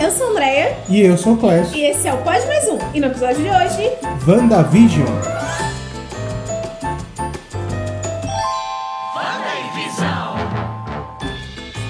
Eu sou a Andrea E eu sou o Clécio. e esse é o Pode Mais Um. E no episódio de hoje, WandaVision.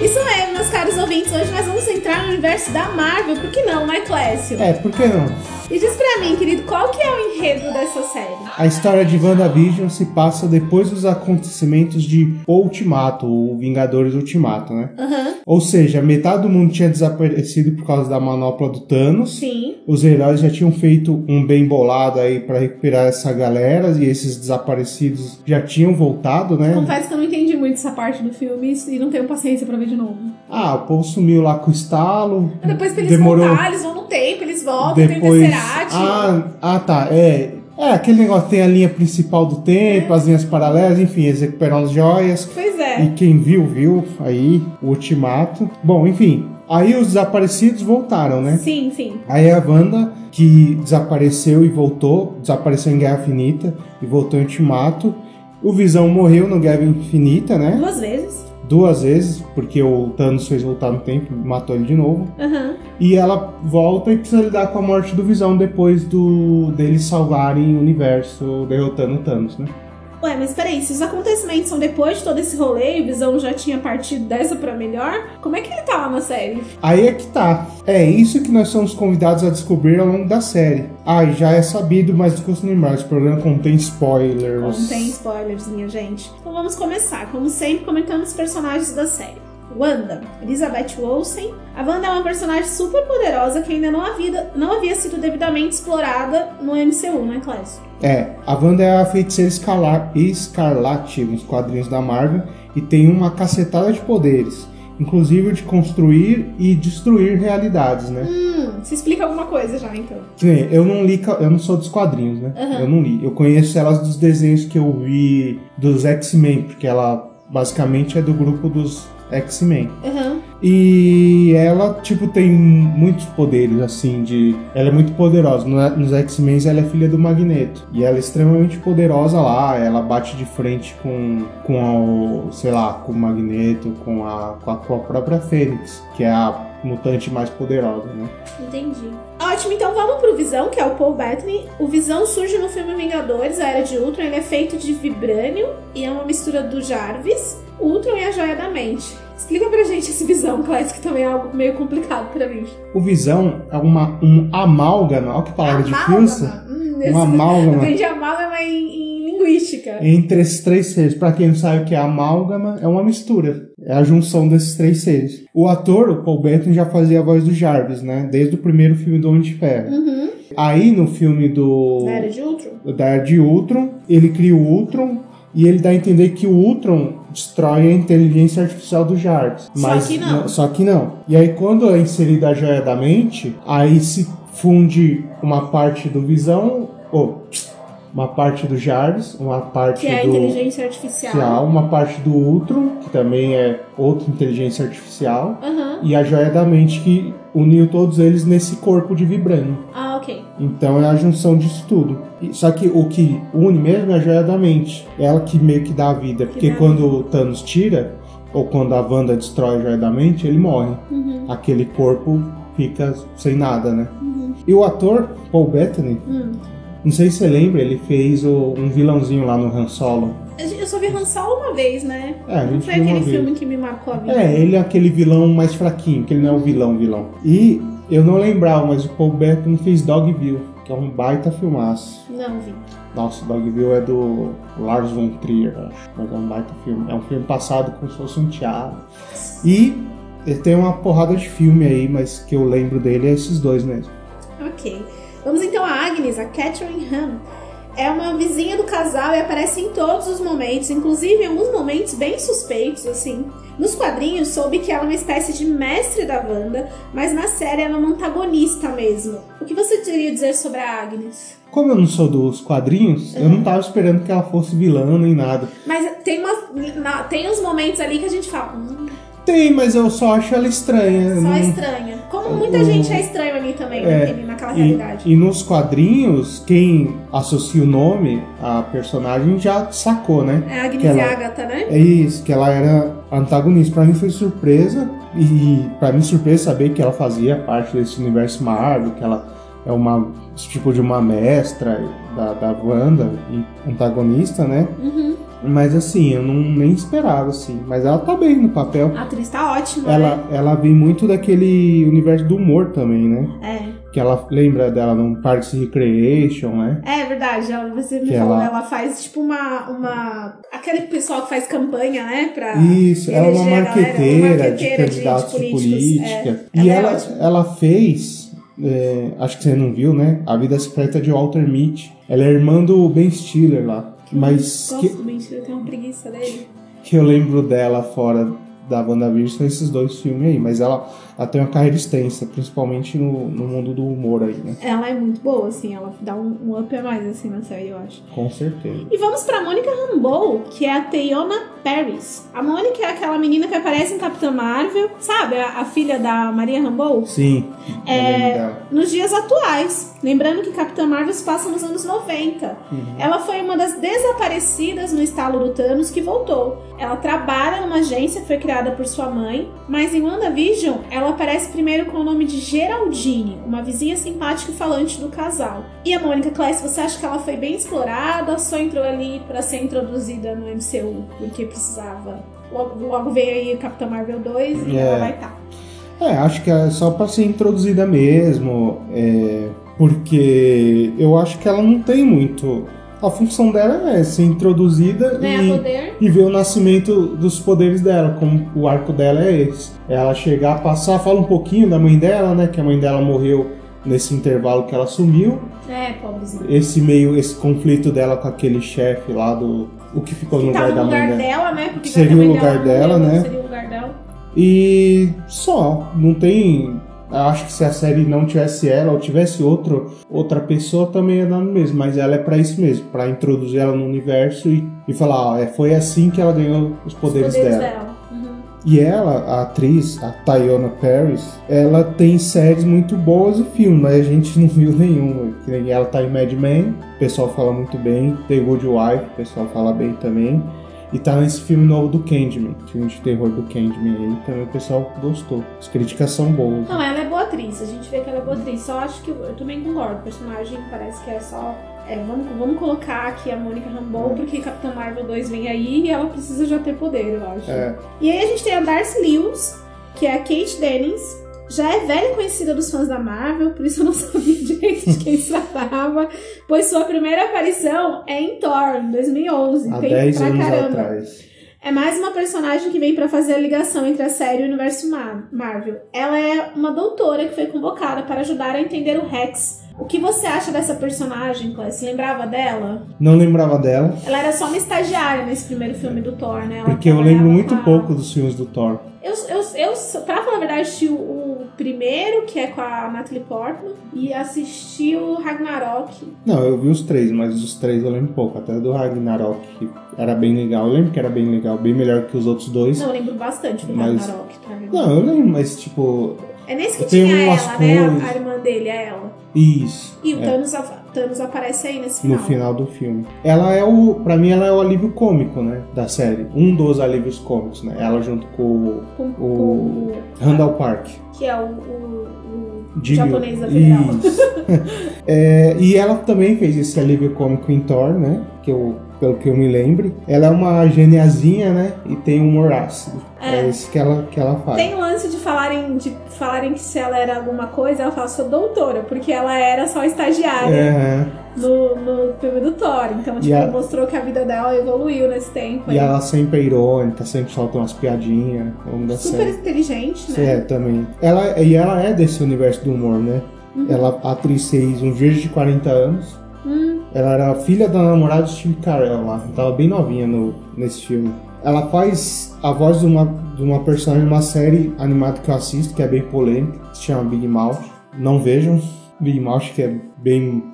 isso mesmo, meus caros ouvintes. Hoje nós vamos entrar no universo da Marvel. Por que não, né, Clécio? É, por que não? E diz pra mim, querido, qual que é o enredo dessa série? A história de WandaVision se passa depois dos acontecimentos de O Ultimato, ou Vingadores Ultimato, né? Aham, Ou seja, metade do mundo tinha desaparecido por causa da manopla do Thanos. sim. Os heróis já tinham feito um bem bolado aí pra recuperar essa galera e esses desaparecidos já tinham voltado, né? Confesso que eu não entendi muito essa parte do filme e não tenho paciência pra ver de novo. Ah, o povo sumiu lá com o estalo. Depois que eles Demorou. voltar, eles vão no tempo, eles voltam, tem o Depois. Tesseract. Ah, ah, tá. É. É, aquele negócio tem a linha principal do tempo, as linhas paralelas, enfim, eles recuperam as joias. Pois é. E quem viu, viu aí o ultimato. Bom, enfim. Aí os desaparecidos voltaram, né? Sim, sim. Aí a Wanda, que desapareceu e voltou, desapareceu em Guerra Infinita e voltou em Ultimato. O Visão morreu no Guerra Infinita, né? Duas vezes. Duas vezes, porque o Thanos fez voltar no tempo e matou ele de novo. Aham. E ela volta e precisa lidar com a morte do Visão depois do deles salvarem o universo derrotando o Thanos, né? Ué, mas peraí, se os acontecimentos são depois de todo esse rolê e o Visão já tinha partido dessa pra melhor, como é que ele tá lá na série? Aí é que tá. É isso que nós somos convidados a descobrir ao longo da série. Ah, já é sabido, mas não custa lembrar, esse programa contém spoilers. Tem spoilers, minha gente. Então vamos começar, como sempre, comentando os personagens da série. Wanda, Elizabeth Olsen. A Wanda é uma personagem super poderosa que ainda não havia, não havia sido devidamente explorada no MCU, né, Clécio? É, a Wanda é a feiticeira escalar, escarlate nos quadrinhos da Marvel e tem uma cacetada de poderes, inclusive de construir e destruir realidades, né? Hum, se explica alguma coisa já, então. Que nem, eu não li, eu não sou dos quadrinhos, né? Aham. Eu não li. Eu conheço elas dos desenhos que eu vi dos X-Men, porque ela basicamente é do grupo dos X-Men. Aham. E ela, tipo, tem muitos poderes, assim, de. Ela é muito poderosa. No- Nos X-Men ela é filha do Magneto. E ela é extremamente poderosa lá. Ela bate de frente com, com a, sei lá, com o Magneto, com a, com a, com a própria Fênix, que é a mutante mais poderosa, né? Entendi. Ótimo, então vamos pro Visão, que é o Paul Bettany. O Visão surge no filme Vingadores, a Era de Ultron. Ele é feito de vibrânio e é uma mistura do Jarvis, Ultron e a Joia da Mente. Explica pra gente esse Visão, Clássico, que também é algo meio complicado pra mim. O Visão é uma, um amálgama, olha que palavra difícil. Hum, Um amálgama Aprendi amálgama em, em linguística. entre esses três seres. Pra quem não sabe o que é amálgama, é uma mistura. É a junção desses três seres. O ator, o Paul Bettany, já fazia a voz do Jarvis, né? Desde o primeiro filme do Homem de Ferro. Uhum. Aí no filme do Na Era de Ultron? da Era de Ultron, ele cria o Ultron e ele dá a entender que o Ultron destrói a inteligência artificial do Jarvis. Só Mas que não. Só que não. E aí quando é inserida a joia da mente, aí se funde uma parte do Visão, ou uma parte do Jarvis, uma parte Que é a do inteligência artificial. uma parte do Ultron, que também é outra inteligência artificial, Aham. e a joia da mente que uniu todos eles nesse corpo de vibrânio. Ah, ok. Então é a junção disso tudo. E- Só que o que une mesmo é a joia da mente. Ela que meio que dá a vida. Porque dá quando o Thanos tira, ou quando a Wanda destrói a joia da mente, ele morre. Uhum. Aquele corpo fica sem nada, né? Uhum. E o ator, Paul Bettany, Hum. não sei se você lembra, ele fez o- um vilãozinho lá no Han Solo. Eu só vi Han Solo uma vez, né? É, Não foi aquele filme que me marcou a vida. É, ele é aquele vilão mais fraquinho, que ele não é o vilão, vilão. E eu não lembrava, mas o Paul Bettany fez Dogville, que é um baita filmaço. Não vi. Nossa, Dogville é do Lars von Trier, acho. Mas é um baita filme. É um filme passado como se fosse um teatro. E ele tem uma porrada de filme aí, mas que eu lembro dele é esses dois mesmo. Ok. Vamos então a Agnes, a Catherine Ham. É uma vizinha do casal e aparece em todos os momentos, inclusive em alguns momentos bem suspeitos, assim. Nos quadrinhos, soube que ela é uma espécie de mestre da Wanda, mas na série ela é uma antagonista mesmo. O que você teria dizer sobre a Agnes? Como eu não sou dos quadrinhos, eu não tava esperando que ela fosse vilã nem nada. Mas tem, umas, na- tem uns momentos ali que a gente fala, hum, Tem, mas eu só acho ela estranha. só Não- estranha. Como muita gente é estranho ali também, É, naquele- naquela realidade. E, nos quadrinhos, quem associa o nome à personagem já sacou, né? É a Agnes ela- e Agatha, né? É isso, que ela era antagonista. Pra mim foi surpresa, e pra mim surpresa saber que ela fazia parte desse universo Marvel, que ela é uma tipo de uma mestra da, da Wanda e antagonista, né? Uhum. Mas assim, eu não nem esperava, assim. Mas ela tá bem no papel. A atriz tá ótima, Ela, né? ela vem muito daquele universo do humor também, né? É. Que ela lembra dela num Parks and Recreation, né? É verdade, ela- você me Que falou, ela- ela... faz tipo uma, uma. Aquele pessoal que faz campanha, né? Pra Isso, ela é uma marqueteira, de candidatos de, políticos, política. é. E Ela é ela, ótima. ela fez, é, acho que você não viu, né? A Vida Secreta de Walter Mitty. Ela é irmã do Ben Stiller lá. Mas Gosto que, do Ben Stiller, eu tenho uma preguiça dele. que eu lembro dela fora da WandaVision são esses dois filmes aí. Mas ela, ela tem uma carreira extensa, principalmente no, no mundo do humor aí, né? Ela é muito boa, assim, ela dá um, um up a mais assim na série, eu acho. Com certeza. E vamos pra Mônica Rambeau, que é a Teyona Paris. A Mônica é aquela menina que aparece em Capitã Marvel, sabe? A, a filha da Maria Rambeau. Sim, É. Nos dias atuais. Lembrando que Capitã Marvel se passa nos anos 90. Uhum. Ela foi uma das desaparecidas no estalo do Thanos que voltou. Ela trabalha numa agência que foi criada por sua mãe, mas em WandaVision ela aparece primeiro com o nome de Geraldine, uma vizinha simpática e falante do casal. E a Mônica Class, você acha que ela foi bem explorada só entrou ali pra ser introduzida no MCU porque precisava? Logo, logo veio aí Capitã Marvel 2 e É. ela vai estar. É, acho que é só pra ser introduzida mesmo, é, porque eu acho que ela não tem muito. A função dela é ser introduzida e, e ver o nascimento dos poderes dela, como o arco dela é esse. Ela chegar, passar, fala um pouquinho da mãe dela, né? Que a mãe dela morreu nesse intervalo que ela sumiu. É, pobrezinha. Esse meio, esse conflito dela com aquele chefe lá do. O que ficou no Que lugar tava da no mãe lugar dela. dela, né? Porque Seria a o lugar morreu, dela, então né? Seria o lugar dela. E só, não tem. Acho que se a série não tivesse ela ou tivesse outro, outra pessoa também ia dar no mesmo, mas ela é pra isso mesmo, pra introduzir ela no universo e, e falar, ó, é, foi assim que ela ganhou os poderes, Os poderes dela. dela. Uhum. E ela, a atriz, a Tayona Paris, ela tem séries muito boas e filmes, mas a gente não viu nenhuma. Ela tá em Mad Men, o pessoal fala muito bem. The Good Wife, o pessoal fala bem também. E tá nesse filme novo do Candyman, filme de terror do Candyman aí, também o pessoal gostou. As críticas são boas. Não, ela é boa atriz, a gente vê que ela é boa atriz. Só acho que eu, eu também concordo. O personagem parece que é só. é, vamos, vamos colocar aqui a Mônica Rambeau, porque Capitã Marvel 2 vem aí e ela precisa já ter poder, eu acho. É, E aí a gente tem a Darcy Lewis, que é a Kate Dennings. Já é velha conhecida dos fãs da Marvel, por isso eu não sabia direito de quem se tratava, pois sua primeira aparição é em Thor, em 2011. há tem 10 pra anos caramba. atrás. É mais uma personagem que vem pra fazer a ligação entre a série e o universo Mar- Marvel. Ela é uma doutora que foi convocada para ajudar a entender o Rex. O que você acha dessa personagem, Cléia? Se lembrava dela? Não lembrava dela, Ela era só uma estagiária nesse primeiro filme do Thor, né? Ela porque eu lembro muito pouco dos filmes do Thor. Eu, eu, eu, pra falar a verdade, o primeiro, que é com a Natalie Portman, e assisti o Ragnarok. Não, eu vi os três, mas os três eu lembro pouco. Até do Ragnarok, que era bem legal. Eu lembro que era bem legal, bem melhor que os outros dois. Não, eu lembro bastante do Mas- Ragnarok. Tá? Não, eu lembro, mas tipo. É nesse que tinha ela, né? A, coisas- a irmã dele, é ela. Isso. E o é, Thanos, Thanos aparece aí nesse no final. final do filme. Ela é o. Pra mim, ela é o alívio cômico, né? Da série. Um dos alívios cômicos, né? Ela junto com o Com, O- com- Randall Park. que é o, o- o Jimmy- japonês da Federal. É, e ela também fez esse alívio cômico em Thor, né? Que eu, pelo que eu me lembre. Ela é uma geniazinha, né? E tem humor ácido. É, É. isso que ela, que ela faz. Tem o lance de falarem, de falarem que se ela era alguma coisa, ela fala, sou doutora, porque ela era só estagiária É, no, no filme do Thor. Então, tipo, a- mostrou que a vida dela evoluiu nesse tempo. e ela sempre é irônica, sempre solta umas piadinhas Super série. inteligente, né? É, também. Ela, e ela é desse universo do humor, né? Uhum. Ela, atriz fez um Virgem de 40 anos. Ela era filha da namorada do Steve Carell lá. Tava bem novinha no, nesse filme. Ela faz a voz de uma, de uma personagem de uma série animada que eu assisto, que é bem polêmica, que se chama Big Mouth. Não vejam. Big Mouth, que é bem,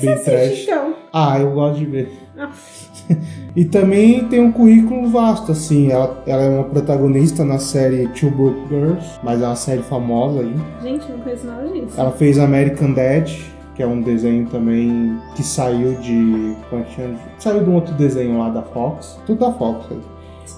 bem trash. então. Ah, eu gosto de ver. Ah. E também tem um currículo vasto, assim. Ela, ela é uma protagonista na série Two Broke Girls, mas é uma série famosa aí. Gente, não conheço nada disso. Ela fez American Dad, que é um desenho também que saiu de. É? Saiu de um outro desenho lá da Fox. Tudo da Fox. aí.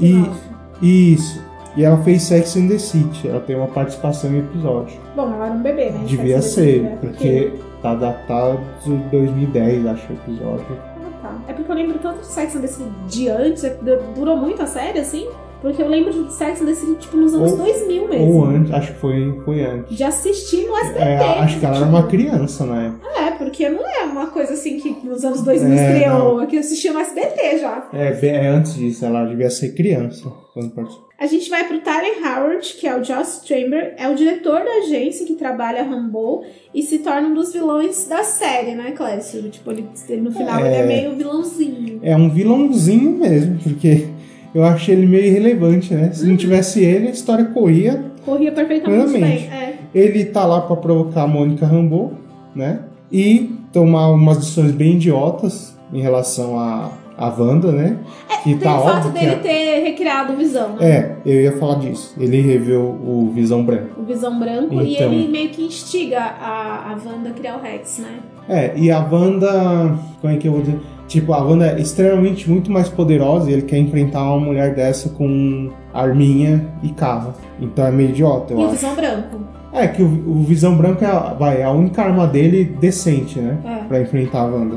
E, Spin-off. Isso. E ela fez Sex and the City. Ela tem uma participação em episódio. Bom, ela era um bebê, né? Devia Sex ser, né? porque tá datado de 2010, acho, o episódio. Ah, tá. É porque eu lembro tanto de Sex and the City de antes, é durou muito a série, assim. Porque eu lembro de Sex and the City, tipo, nos anos Ou- 2000 mesmo. Ou antes, acho que foi, foi antes. De assistir no SBT. É, acho que ela era tipo, uma criança na época. É, porque não é uma coisa assim que nos anos 2000 É, estreou, que eu assistia no SBT já. É, é antes disso, ela devia ser criança quando participou. A gente vai pro Tyler Howard, que é o Josh Chamber, é o diretor da agência que trabalha Rambo e se torna um dos vilões da série, né, Clécio? Tipo, ele, ele no final É. ele é meio vilãozinho. É um vilãozinho mesmo, porque eu achei ele meio irrelevante, né? Se não tivesse ele, a história corria. Corria perfeitamente bem. É. Ele tá lá pra provocar a Mônica Rambeau, né? E tomar umas decisões bem idiotas em relação à a, Wanda, né? que Tem tá o fato que dele é- ter recriado o Visão, né? É, eu ia falar disso. Ele reveu o Visão Branco. O Visão Branco, e Então. ele meio que instiga a, a Wanda a criar o Rex, né? É, e a Wanda. Como é que eu vou dizer? Tipo, a Wanda é extremamente muito mais poderosa e ele quer enfrentar uma mulher dessa com arminha e carro. Então é meio idiota, eu e o acho. Visão Branco. É, que o, o Visão Branco é, a- vai, é a única arma dele decente, né? É. Pra enfrentar a Wanda.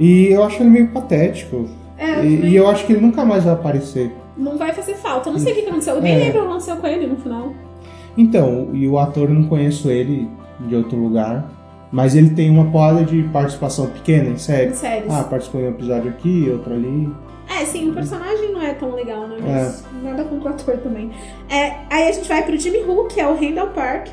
E eu acho ele meio patético. É, eu E, e eu acho que ele nunca mais vai aparecer. não vai fazer falta. Eu não sei o que que aconteceu. Eu nem É. lembro o que aconteceu com ele no final. Então, e o ator eu não conheço ele de outro lugar. Mas ele tem uma porrada de participação pequena em Em série. séries. Ah, participou em um episódio aqui, outro ali. É, sim, o personagem não é tão legal, né? Mas nada contra o ator também. É, aí a gente vai pro Jimmy Who, que é o Randall Park.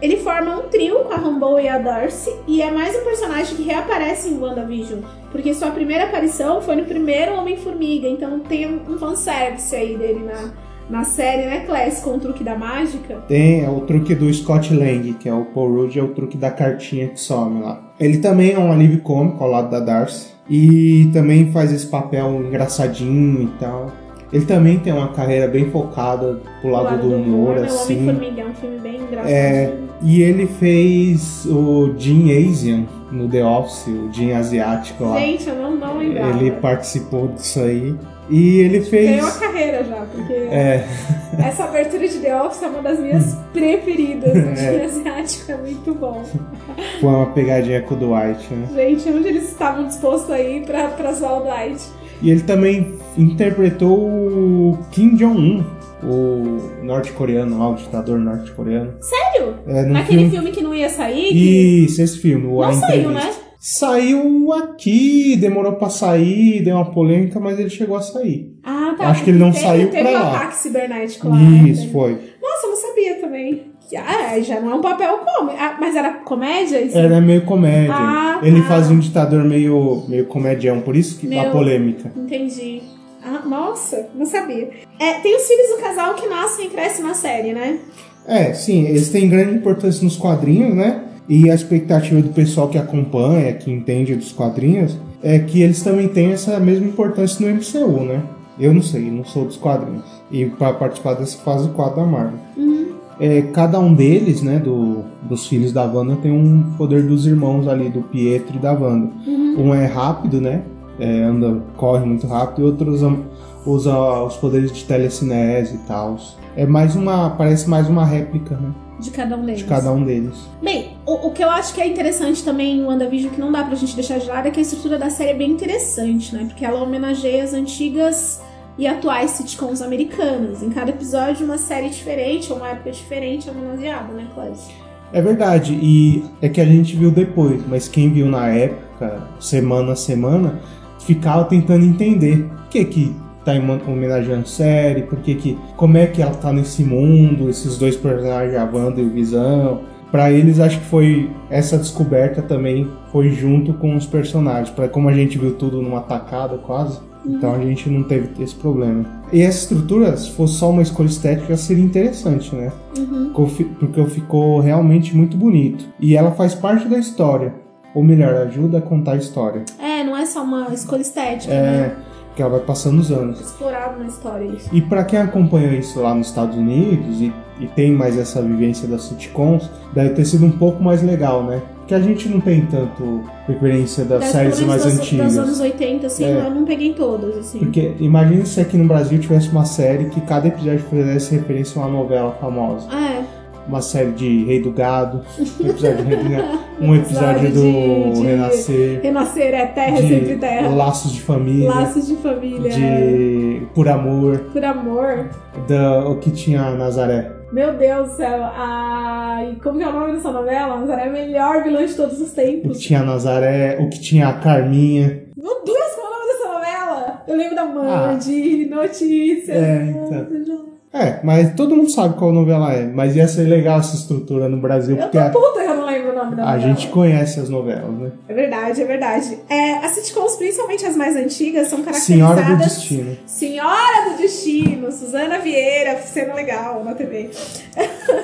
Ele forma um trio com a Rambo e a Darcy. E é mais um personagem que reaparece em WandaVision. Porque sua primeira aparição foi no primeiro Homem-Formiga. Então tem um fanservice aí dele na, na série, né, Class? Com o truque da mágica. Tem é o truque do Scott Lang, que é o Paul Rudd, é o truque da cartinha que some lá. Ele também é um alívio cômico ao lado da Darcy. E também faz esse papel engraçadinho e tal. Ele também tem uma carreira bem focada pro lado, do humor, né? O assim. É um filme bem engraçado. É, e ele fez o Jim Asian no The Office, o Jim asiático lá. Gente, eu não, não lembrava. Ele participou disso aí. E ele fez. Ganhou a carreira já, porque É, essa abertura de The Office é uma das minhas preferidas. O É. asiático é muito bom. foi uma pegadinha com o Dwight, né? Gente, onde eles estavam dispostos a ir pra, pra zoar o Dwight? E ele também interpretou o Kim Jong-un, o norte-coreano lá, o ditador norte-coreano. Sério? É, Naquele filme... filme que não ia sair? que- Isso, esse filme, o Não A saiu, né? Saiu aqui, demorou pra sair, deu uma polêmica, mas ele chegou a sair. Ah, tá. Acho que ele não teve, saiu teve pra um lá. ataque cibernético lá. né? Isso, foi. Nossa, eu não sabia também. Ah, já não é um papel como. Ah, mas era comédia? Isso? Era meio comédia. Ah, ele tá. fazia um ditador meio, meio comedião, por isso que a Meu- polêmica. Entendi. Ah, nossa, não sabia. É, tem os filhos do casal que nascem e crescem na série, né? É, sim, eles têm grande importância nos quadrinhos, né? E a expectativa do pessoal que acompanha, que entende dos quadrinhos, é que eles também têm essa mesma importância no MCU, né? Eu não sei, não sou dos quadrinhos. E para participar dessa fase 4 da Marvel. É, cada um deles, né, do, dos filhos da Wanda, tem um poder dos irmãos ali, do Pietro e da Wanda. Um é rápido, né? É, anda, corre muito rápido, e outro usa, usa os poderes de telecinese e tal. É mais uma. Parece mais uma réplica, né? De cada um deles. De cada um deles. Bem, o, o que eu acho que é interessante também em WandaVision, que não dá pra gente deixar de lado, é que a estrutura da série é bem interessante, né? Porque ela homenageia as antigas e atuais sitcoms americanas. Em cada episódio, uma série diferente, ou uma época diferente é homenageada, né, Cláudio? É verdade, e é que a gente viu depois, mas quem viu na época, semana a semana, ficava tentando entender por que que tá homenageando série, por que que, como é que ela tá nesse mundo, esses dois personagens, a Wanda e o Visão. Pra eles, acho que foi essa descoberta também foi junto com os personagens, para como a gente viu tudo numa tacada quase. Então a gente não teve esse problema. E essa estrutura, se fosse só uma escolha estética, seria interessante, né? Fi- porque ficou realmente muito bonito. E ela faz parte da história. Ou melhor, ajuda a contar a história. É, não é só uma escolha estética, né? É, que ela vai passando os anos. Explorado na história isso. E pra quem acompanha isso lá nos Estados Unidos e, e tem mais essa vivência das sitcoms, deve ter sido um pouco mais legal, né? porque a gente não tem tanto referência das, Das- séries mais das, antigas. Das anos 80, assim, É. eu não peguei todas, assim. Porque imagine se aqui no Brasil tivesse uma série que cada episódio fizesse referência a uma novela famosa. Ah, é. Uma série de Rei do Gado, um episódio de Rei do Gado, um episódio do de- de- Renascer, Renascer é terra, sempre terra. Laços de Família, Laços de família. de Por Amor, Por amor. da, o que tinha a Nazaré. Meu Deus do céu. Ai, como que é o nome dessa novela? Nazaré é a melhor vilã de todos os O que tempos. tinha a Nazaré, o que tinha a Carminha. Meu Deus, qual é o nome dessa novela? Eu lembro da Ah. Mandy, Notícias. É, então. É, mas todo mundo sabe qual novela é. Mas ia ser legal essa estrutura no Brasil, Eu porque tô a, puta eu nome da a novela. gente conhece as novelas, né? É verdade, é verdade. É, as sitcoms, principalmente as mais antigas, são caracterizadas... Senhora do Destino. Senhora do Destino, Suzana Vieira, cena legal na TV.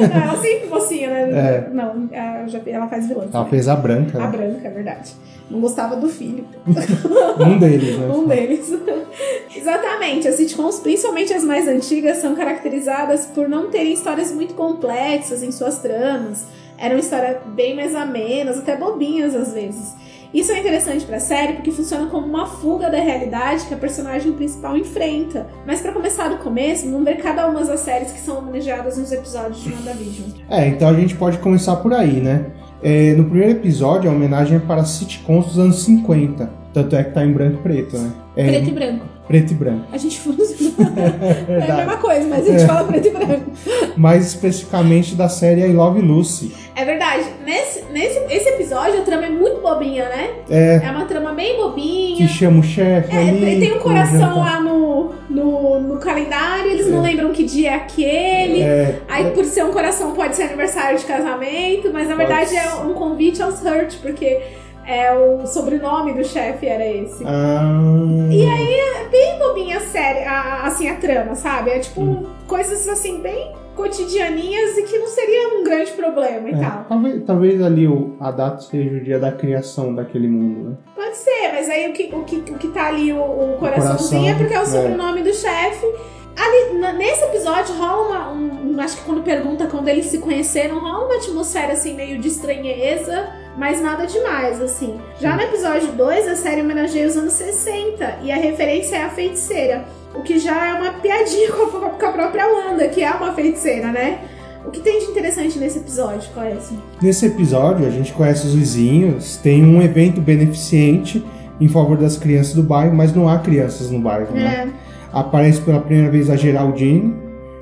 Não, ela sempre mocinha, né? É. Não, ela, já- ela faz vilã. Ela fez a branca, A né? branca, é verdade. Não gostava do filho. Um deles, né? Um deles. Exatamente. As sitcoms, principalmente as mais antigas, são caracterizadas por não terem histórias muito complexas em suas tramas. Eram histórias bem mais amenas, até bobinhas às vezes. Isso é interessante pra série porque funciona como uma fuga da realidade que a personagem principal enfrenta. Mas pra começar do começo, vamos ver cada uma das séries que são homenageadas nos episódios de WandaVision. É, então a gente pode começar por aí, né? É, no primeiro episódio, a homenagem é para sitcoms dos anos 50. Tanto é que tá em branco e preto, né? É, Preto e branco. Preto e branco. A gente fala é a Verdade. mesma coisa, mas a gente É. fala preto e branco. Mais especificamente da série I Love Lucy. É verdade. Nesse, nesse esse episódio, a trama é muito bobinha, né? É, É uma trama bem que bobinha. chama o chefe É, ali. tem um coração jantar. lá no, no, no calendário, eles não lembram que dia é aquele. É, Aí, por ser um coração, pode ser aniversário de casamento, mas na Pode verdade é um convite aos Hurt, porque é o sobrenome do chefe era esse. ah, E aí é bem bobinha a série, a- assim, a trama, sabe? É tipo Hum. coisas assim, bem cotidianinhas e que não seria um grande problema e é, tal. talvez, talvez ali o, a data seja o dia da criação daquele mundo, né? Pode ser, mas aí o que, o que, o que tá ali, o, o coraçãozinho, coração, é porque é o é. sobrenome do chefe. Ali, nesse episódio rola uma, um, Acho que quando pergunta quando eles se conheceram, rola uma atmosfera assim meio de estranheza, mas nada demais, assim. Já no episódio 2, a série homenageia os anos 60 e a referência é a feiticeira. O que já é uma piadinha com a, com a própria Wanda, que é uma feiticeira, né? O que tem de interessante nesse episódio, Clécio? Nesse episódio, a gente conhece os vizinhos, tem um evento beneficente em favor das crianças do bairro, mas não há crianças no bairro, né? Aparece pela primeira vez a Geraldine,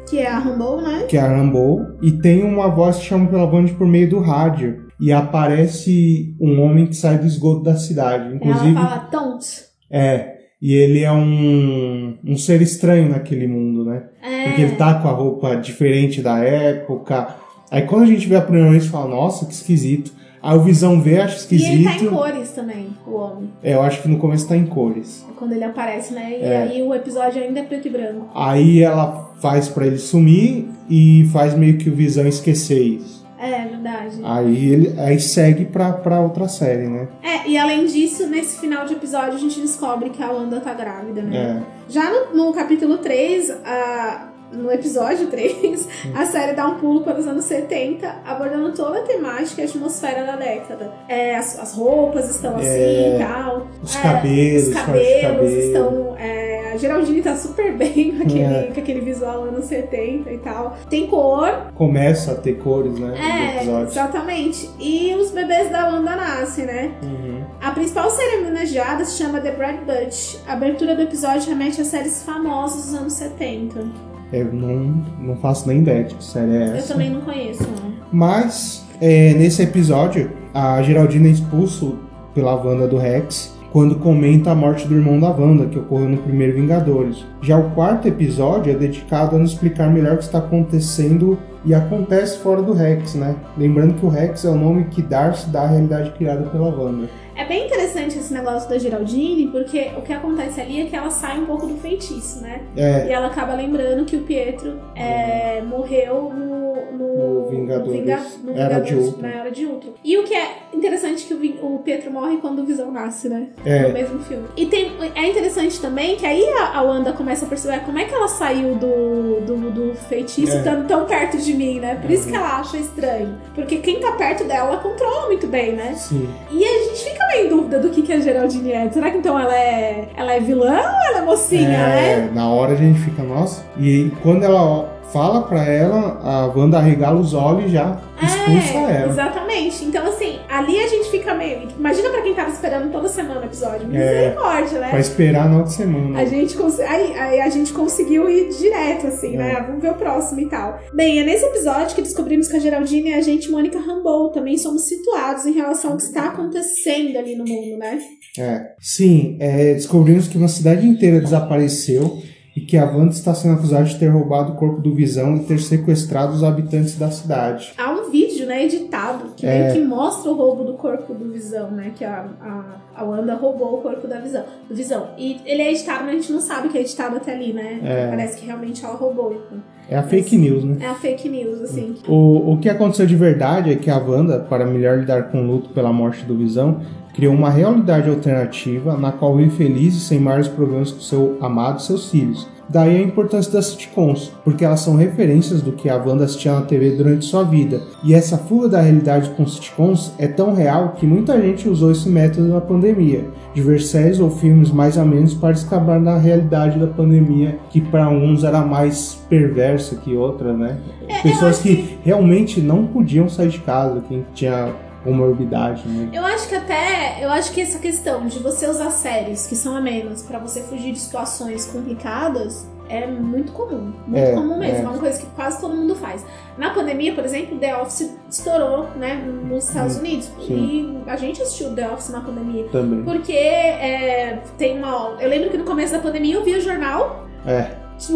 que é a Rambo, né? que é a Rambo, e tem uma voz que chama pela Wanda por meio do rádio. E aparece um homem que sai do esgoto da cidade. Inclusive, Ela fala Don't. é. E ele é um, um ser estranho naquele mundo, né? É. Porque ele tá com a roupa diferente da época. Aí quando a gente vê a primeira vez, fala, nossa, que esquisito. Aí o Visão vê, acha E esquisito. ele tá em cores também, o homem. É, eu acho que no começo tá em cores. Quando ele aparece, né? E É. aí o episódio ainda é preto e branco. Aí ela faz pra ele sumir e faz meio que o Visão esquecer isso. É, verdade. Aí ele aí segue pra, pra outra série, né? É, e além disso, nesse final de episódio a gente descobre que a Wanda tá grávida, né? É. Já no, no capítulo 3, a- no episódio 3, a série dá um pulo para os anos 70, abordando toda a temática e atmosfera da década. É, as, as roupas estão assim É, e tal. Os É, cabelos, Os cabelos cabelo. estão. é, a Geraldine tá super bem com aquele, É. com aquele visual anos 70 e tal. Tem cor, Começa a ter cores, né? é, exatamente. E os bebês da Wanda nascem, né? Uhum. A principal série homenageada se chama The Brad Bunch. A abertura do episódio remete a séries famosas dos anos 70. Eu não, não faço nem ideia de que série é Eu essa. também não conheço, não. Mas, é, nesse episódio, a Geraldine é expulso pela Wanda do Rex quando comenta a morte do irmão da Wanda, que ocorreu no primeiro Vingadores. Já o quarto episódio é dedicado a nos explicar melhor o que está acontecendo e acontece fora do Rex, né? Lembrando que o Rex é o nome que Darcy dá à realidade criada pela Wanda. É bem interessante esse negócio da Geraldine, porque o que acontece ali é que ela sai um pouco do feitiço, né? É, E ela acaba lembrando que o Pietro é, morreu no, no, No Vingadores. Vinga- no Era de Vingadores, Ultron. na Era de Ultron. E o que é interessante que o, o Pietro morre quando o Visão nasce, né? É. No mesmo filme. E tem, é interessante também que aí a, a Wanda começa a perceber como é que ela saiu do, do, do feitiço É. estando tão perto de mim, né? Por isso Uhum. que ela acha estranho. Porque quem tá perto dela, ela controla muito bem, né? Sim. E a gente fica meio em dúvida do que, que a Geraldine é. Será que então ela é, ela é vilã ou ela é mocinha, né? É, na hora a gente fica, nossa. E quando ela fala pra ela, a Wanda arregala os olhos e já expulsa é, ela. exatamente. Então, assim, ali a gente fica meio. Imagina pra quem tava esperando toda semana o episódio. É. Misericórdia, né? Pra esperar na outra semana. A gente, cons- aí, aí a gente conseguiu ir direto, assim, É. né? Vamos ver o próximo e tal. Bem, é nesse episódio que descobrimos que a Geraldine e a gente, Mônica Rambeau, também somos situados em relação ao que está acontecendo ali no mundo, né? É. Sim, é, descobrimos que uma cidade inteira desapareceu e que a Wanda está sendo acusada de ter roubado o corpo do Visão e ter sequestrado os habitantes da cidade. Há um vídeo, né, editado, que É. meio que mostra o roubo do corpo do Visão, né? Que a, a, a Wanda roubou o corpo da Visão, do Visão. E ele é editado, mas a gente não sabe que é editado até ali, né? É. Parece que realmente ela roubou. Então. É a fake news, né? É a fake news, assim. O, o que aconteceu de verdade é que a Wanda, para melhor lidar com o luto pela morte do Visão, criou uma realidade alternativa na qual vive feliz e sem maiores problemas com seu amado e seus filhos. Daí a importância das sitcoms, porque elas são referências do que a Wanda assistia na TV durante sua vida. E essa fuga da realidade com sitcoms é tão real que muita gente usou esse método na pandemia, de ver séries ou filmes mais ou menos para escapar da realidade da pandemia, que para uns era mais perversa que outra, né? É, Pessoas acho que realmente não podiam sair de casa, quem tinha comorbidade, né? Eu acho que até, eu acho que essa questão de você usar séries que são amenas pra você fugir de situações complicadas é muito comum. Muito É, comum mesmo. é. É uma coisa que quase todo mundo faz. Na pandemia, por exemplo, The Office estourou, né, nos Estados Unidos. Hum, sim. E a gente assistiu The Office na pandemia. Também. Porque é, tem uma. Eu lembro que no começo da pandemia eu via o jornal. É.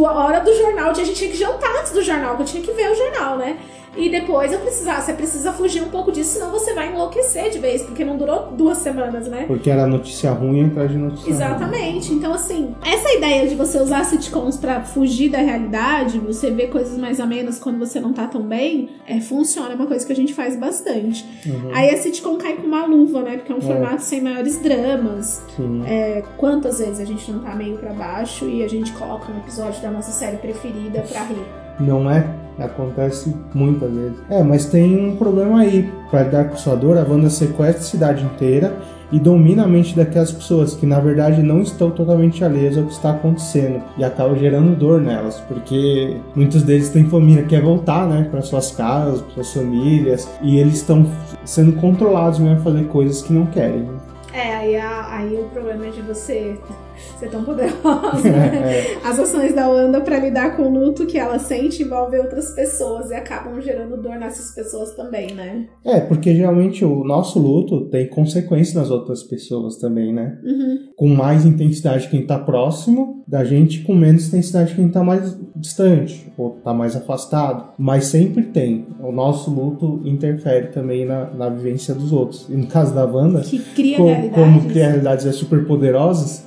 A hora do jornal, a gente tinha que jantar antes do jornal, que eu tinha que ver o jornal, né? E depois eu precisava, você precisa fugir um pouco disso, senão você vai enlouquecer de vez, porque não durou duas semanas, né? Porque era notícia ruim atrás de notícia ruim. Exatamente. Então, assim, essa ideia de você usar sitcoms pra fugir da realidade, você ver coisas mais amenas quando você não tá tão bem, é, funciona, é uma coisa que a gente faz bastante. Uhum, Aí a sitcom cai com uma luva, né? Porque é um É. formato sem maiores dramas. sim. É, quantas vezes a gente não tá meio pra baixo e a gente coloca um episódio da nossa série preferida pra rir? Não é? Acontece muitas vezes. É, mas tem um problema aí. Pra lidar com sua dor, a Wanda sequestra a cidade inteira e domina a mente daquelas pessoas que na verdade não estão totalmente alheias ao que está acontecendo e acaba gerando dor nelas, porque muitos deles têm família que quer voltar, né, para suas casas, para suas famílias e eles estão sendo controlados mesmo a fazer coisas que não querem. É, aí, a- aí o problema é de você ser tão poderosa? É, As ações da Wanda pra lidar com o luto que ela sente envolvem outras pessoas e acabam gerando dor nessas pessoas também, né? é, porque geralmente o nosso luto tem consequências nas outras pessoas também, né? Uhum. com mais intensidade quem tá próximo da gente, com menos intensidade quem tá mais distante ou tá mais afastado. Mas sempre tem. O nosso luto interfere também na, na vivência dos outros. E no caso da Wanda, Que cria co- realidades. como cria realidades é super poderosas,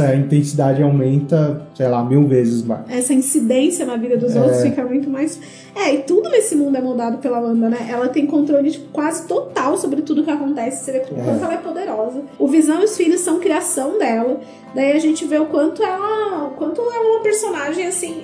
essa intensidade aumenta, sei lá, mil vezes mais. Essa incidência na vida dos É. outros fica muito mais. É, e tudo nesse mundo é moldado pela Wanda, né? Ela tem controle tipo, quase total sobre tudo que acontece. Você vê o É. quanto ela é poderosa. O Visão e os filhos são criação dela. Daí a gente vê o quanto ela. O quanto ela é uma personagem assim.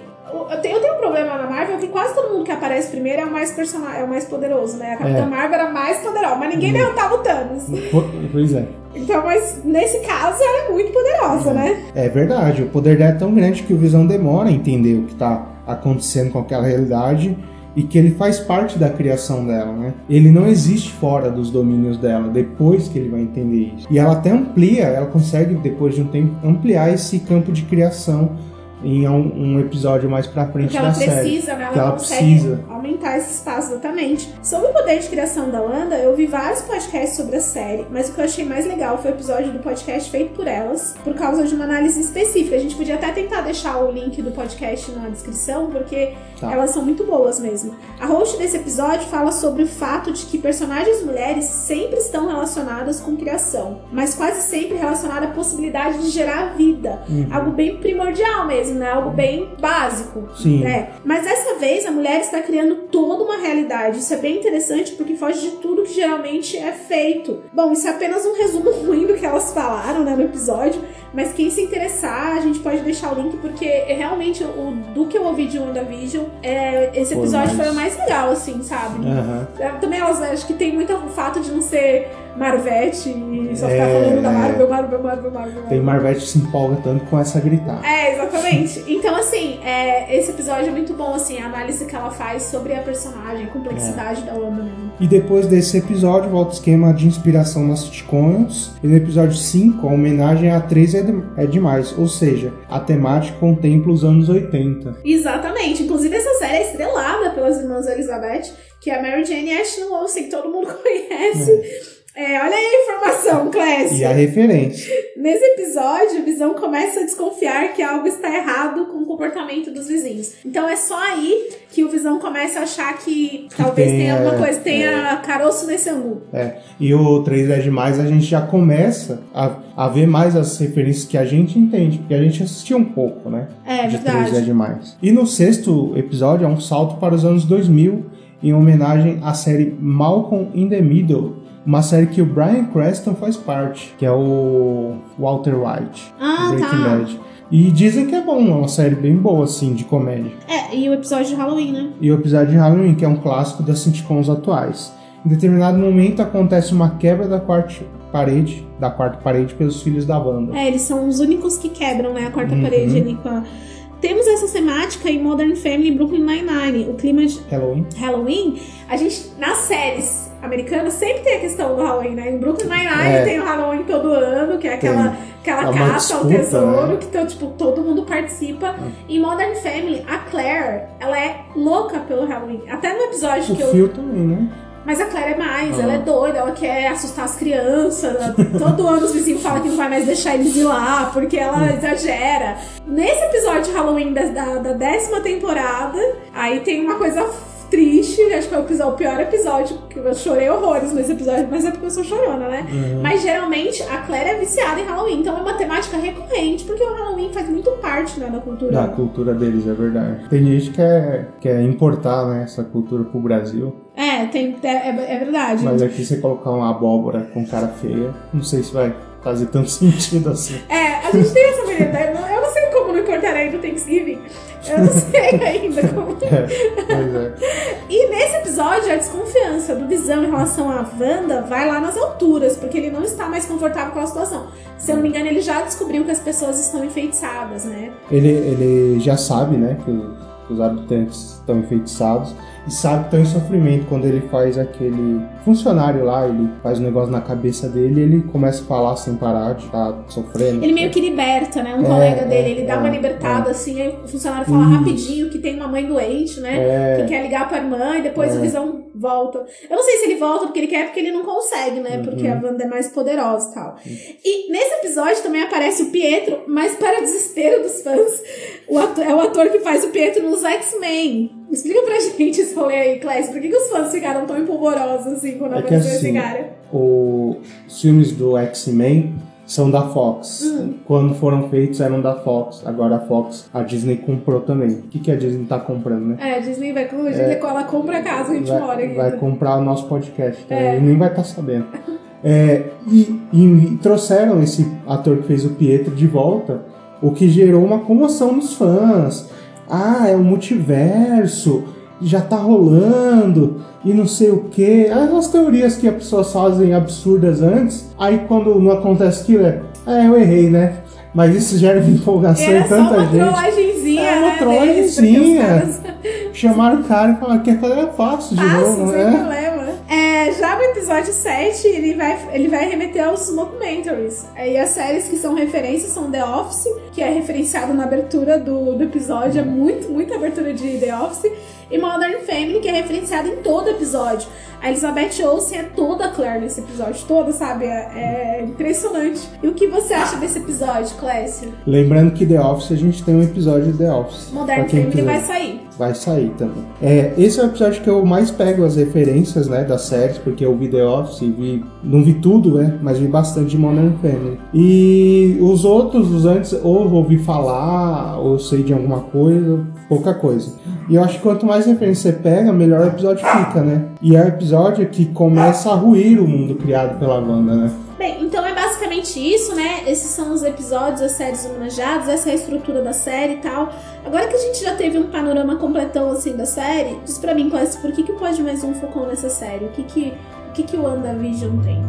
Eu tenho, eu tenho um problema na Marvel que quase todo mundo que aparece primeiro é o mais, persona- é o mais poderoso, né? A Capitã É. Marvel era mais poderosa, mas ninguém derrotava o Thanos. Po- Pois é. Então, mas nesse caso ela é muito poderosa, né? É verdade, o poder dela é tão grande que o Visão demora a entender o que tá acontecendo com aquela realidade e que ele faz parte da criação dela, né? Ele não existe fora dos domínios dela, depois que ele vai entender isso. E ela até amplia, ela consegue, depois de um tempo, ampliar esse campo de criação em um, um episódio mais pra frente Porque da série. precisa, né? Ela, Que ela precisa. aumentar esse espaço exatamente. Sobre o poder de criação da Wanda, eu vi vários podcasts sobre a série, mas o que eu achei mais legal foi o episódio do podcast feito por elas, por causa de uma análise específica. A gente podia até tentar deixar o link do podcast na descrição, porque Tá. elas são muito boas mesmo. A host desse episódio fala sobre o fato de que personagens mulheres sempre estão relacionadas com criação, mas quase sempre relacionada à possibilidade de gerar vida. Uhum. Algo bem primordial mesmo. Mesmo, né? Algo bem básico. Sim. É. Mas dessa vez a mulher está criando toda uma realidade. Isso é bem interessante porque foge de tudo que geralmente é feito. Bom, isso é apenas um resumo ruim do que elas falaram né, no episódio. Mas quem se interessar, a gente pode deixar o link, porque realmente o do que eu ouvi de WandaVision, é, esse Foi episódio mais- foi o mais legal, assim, sabe? É, Também elas acho que tem muito o fato de não ser Marvete e só ficar É, falando da é. Marvel, Marvel, Marvel, Marvel. Tem. Marvete se empolga tanto com essa gritar. É, exatamente. Então, assim, é, esse episódio é muito bom, assim, a análise que ela faz sobre a personagem, a complexidade da Wanda mesmo. E depois desse episódio, volta o esquema de inspiração nas sitcoms. E no episódio 5, a homenagem à atriz é, de- é demais. Ou seja, a temática contempla os anos 80. Exatamente. Inclusive, essa série é estrelada pelas irmãs Elizabeth, que é a Mary Jane e Ashton Olsen, que todo mundo conhece. É, olha aí a informação, E Clécia. a referência. Nesse episódio, o Visão começa a desconfiar que algo está errado com o comportamento dos vizinhos. Então é só aí que o Visão começa a achar que, talvez tem, tenha alguma é, coisa, tenha caroço nesse angu. É. E o 3 é demais, a gente já começa a, a ver mais as referências que a gente entende. Porque a gente assistiu um pouco, né? É de 3 é verdade. demais. E no sexto episódio é um salto para os anos 2000 em homenagem à série Malcolm in the Middle, uma série que o Brian Cranston faz parte, que é o Walter White, Ah, Breaking tá. Bad. E dizem que é bom, é uma série bem boa assim de comédia. É, e o episódio de Halloween, né? E o episódio de Halloween, que é um clássico das sitcoms atuais. Em determinado momento acontece uma quebra da quarta parede, da quarta parede pelos filhos da Wanda. É, eles são os únicos que quebram, né, a quarta Uhum. parede ali com a... Temos essa temática em Modern Family e Brooklyn Nine-Nine. O clima de Halloween. Halloween, a gente, nas séries americanas, sempre tem a questão do Halloween, né? Em Brooklyn Nine-Nine É. tem o Halloween todo ano, que é aquela, aquela É caça ao disputa, tesouro, né? que então, tipo, todo mundo participa. Em Modern Family, a Claire, ela é louca pelo Halloween. Até no episódio O que eu... Phil também, né? Mas a Claire é mais, Ah. ela é doida, ela quer assustar as crianças. ela- Todo ano os vizinhos falam que não vai mais deixar eles ir lá, porque ela exagera. Nesse episódio de Halloween da, da, da décima temporada, aí tem uma coisa triste, acho que foi o episódio- o pior episódio, que eu chorei horrores nesse episódio, mas é porque eu sou chorona, né? Uhum. Mas geralmente a Claire é viciada em Halloween, então é uma temática recorrente, porque o Halloween faz muito parte né, da cultura. Da cultura deles, é verdade. Tem gente que quer, quer importar né, essa cultura pro Brasil, É, tem, é, é- é verdade. mas aqui você colocar uma abóbora com cara feia, não sei se vai fazer tanto sentido assim. É, a gente tem essa mania, eu não- sei como não importarei do Thanksgiving. Eu não sei ainda como. É, pois é. E nesse episódio, a desconfiança do Visão em relação à Wanda vai lá nas alturas, porque ele não está mais confortável com a situação. Se eu não me engano, ele já descobriu que as pessoas estão enfeitiçadas, né? Ele, ele já sabe, né, que, os habitantes estão enfeitiçados e sabe que estão em sofrimento quando ele faz aquele funcionário lá, ele faz um negócio na cabeça dele e ele começa a falar sem parar de estar sofrendo. Ele meio que liberta, né? Um É, colega é, dele, ele dá é, uma libertada, assim, aí o funcionário fala Isso. rapidinho que tem uma mãe doente, né? É, que quer ligar pra irmã e depois É. o Visão volta. Eu não sei se ele volta porque ele quer, porque ele não consegue, né? Porque Uhum. a Wanda é mais poderosa e tal. E nesse episódio também aparece o Pietro, mas para o desespero dos fãs, o ator- é o ator que faz o Pietro nos X-Men. Explica pra gente esse rolê aí, Clécio. Por que, que os fãs ficaram tão empolvorosos assim quando É que apareceu esse assim, cara? o- os filmes do X-Men são da Fox. Hum. Quando foram feitos eram da Fox. Agora a Fox, a Disney comprou também. O que, que a Disney tá comprando, né? É, a Disney vai com ela compra a casa a gente mora Vai, aqui. vai comprar o nosso podcast, então É. ele nem vai estar sabendo. É, e, e trouxeram esse ator que fez o Pietro de volta, o que gerou uma comoção nos fãs. Ah, é o multiverso, já tá rolando, e não sei o que. As teorias que as pessoas fazem absurdas antes, aí quando não acontece aquilo, é, é eu errei, né? Mas isso gera empolgação Era em tanta uma gente. trollagenzinha, É uma né? trollagenzinha. Chamaram o cara e falaram que aquilo era fácil de novo, sem né? Já no episódio 7, ele vai, ele vai remeter aos mockumentaries. E as séries que são referências são The Office, que é referenciado na abertura do, do episódio, é muito, muita abertura de The Office. E Modern Family, que é referenciado em todo episódio. A Elizabeth Olsen é toda Claire nesse episódio, toda, sabe? É, é impressionante. E o que você acha desse episódio, Clécio? Lembrando que The Office a gente tem um episódio de The Office. Modern Family quiser. vai sair. Vai sair também. É, esse é o episódio que eu mais pego as referências, né, das séries, porque eu vi The Office, vi, não vi tudo, né, mas vi bastante de Modern Family. E os outros, os antes, ou ouvi falar, ou sei de alguma coisa, pouca coisa. E eu acho que quanto mais referência você pega, melhor o episódio fica, né? E é o episódio que começa a ruir o mundo criado pela Wanda, né? Bem, então é basicamente isso, né? Esses são os episódios das séries homenageadas, essa é a estrutura da série e tal. Agora que a gente já teve um panorama completão assim da série, diz pra mim, Clécio, por que, que o Pode Mais Um focou nessa série? O que que o, que que o WandaVision tem?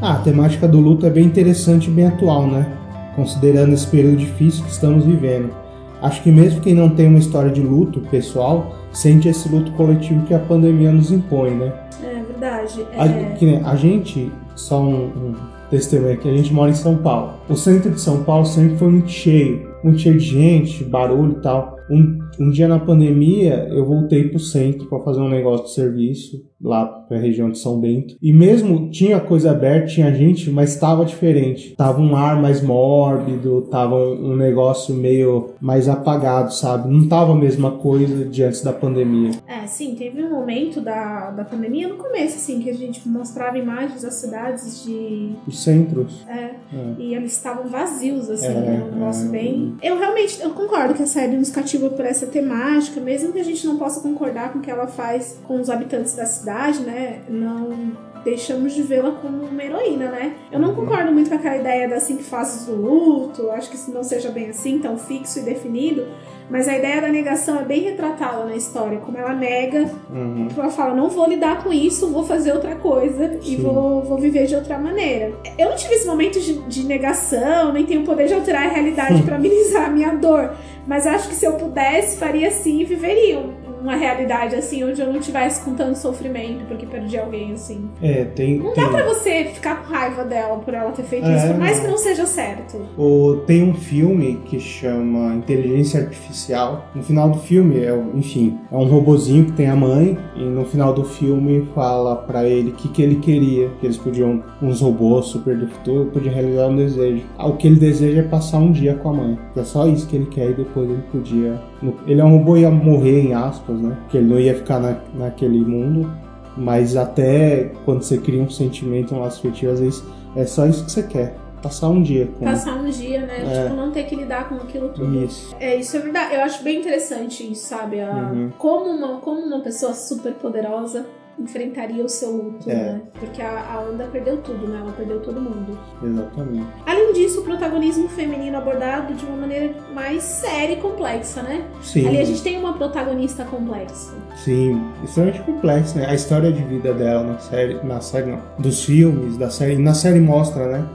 Ah, a temática do luto é bem interessante e bem atual, né? Considerando esse período difícil que estamos vivendo. Acho que mesmo quem não tem uma história de luto pessoal, sente esse luto coletivo que a pandemia nos impõe, né? É verdade. É... A, que, a gente, só um, um testemunho aqui, a gente mora em São Paulo. O centro de São Paulo sempre foi muito cheio, muito cheio de gente, barulho e tal. Um, um dia na pandemia, eu voltei pro centro para fazer um negócio de serviço lá pra região de São Bento. E mesmo tinha coisa aberta, tinha gente, mas estava diferente. Tava um ar mais mórbido, tava um, negócio meio mais apagado, sabe? Não tava a mesma coisa de antes da pandemia. É, sim, teve um momento da, da pandemia no começo, assim, que a gente mostrava imagens das cidades de. Os centros. É, e eles estavam vazios, assim, É, né? Um negócio é. bem. Eu realmente eu concordo que a série nos cativa por essa temática, mesmo que a gente não possa concordar com o que ela faz com os habitantes da cidade, né? Não deixamos de vê-la como uma heroína, né? Eu não concordo muito com aquela ideia das cinco fases do luto, acho que isso não seja bem assim, tão fixo e definido, mas a ideia da negação é bem retratada na história, como ela nega, Uhum. ela fala, não vou lidar com isso, vou fazer outra coisa e Sim. vou, vou viver de outra maneira. Eu não tive esse momento de, de negação, nem tenho o poder de alterar a realidade para amenizar a minha dor, mas acho que se eu pudesse, faria assim e viveria uma realidade assim, onde eu não tivesse com tanto sofrimento porque perdi alguém assim. É, tem. Não tem... dá pra você ficar com raiva dela por ela ter feito É, isso, por mais não. que não seja certo. O, tem um filme que chama Inteligência Artificial. No final do filme, é, enfim, é um robozinho que tem a mãe e no final do filme fala pra ele o que, que ele queria. Que eles podiam, uns robôs super do futuro, podiam realizar um desejo. Ah, O que ele deseja é passar um dia com a mãe. É só isso que ele quer e depois ele podia... Ele é um robô ia morrer, em aspas, né? Que ele não ia ficar na, naquele mundo. Mas até quando você cria um sentimento, um laço afetivo, às vezes é só isso que você quer. Passar um dia com Passar um dia, né? É. Tipo, não ter que lidar com aquilo tudo. Isso. É, isso é verdade. Eu acho bem interessante isso, sabe? A- Uhum. como, uma, como uma pessoa super poderosa enfrentaria o seu luto, É. né? Porque a, a Wanda perdeu tudo, né? Ela perdeu todo mundo. Exatamente. Além disso, o protagonismo feminino abordado de uma maneira mais séria e complexa, né? Sim. Ali a gente tem uma protagonista complexa. Sim, extremamente complexo, né? A história de vida dela na série, na série não, dos filmes, da série, na série mostra, né?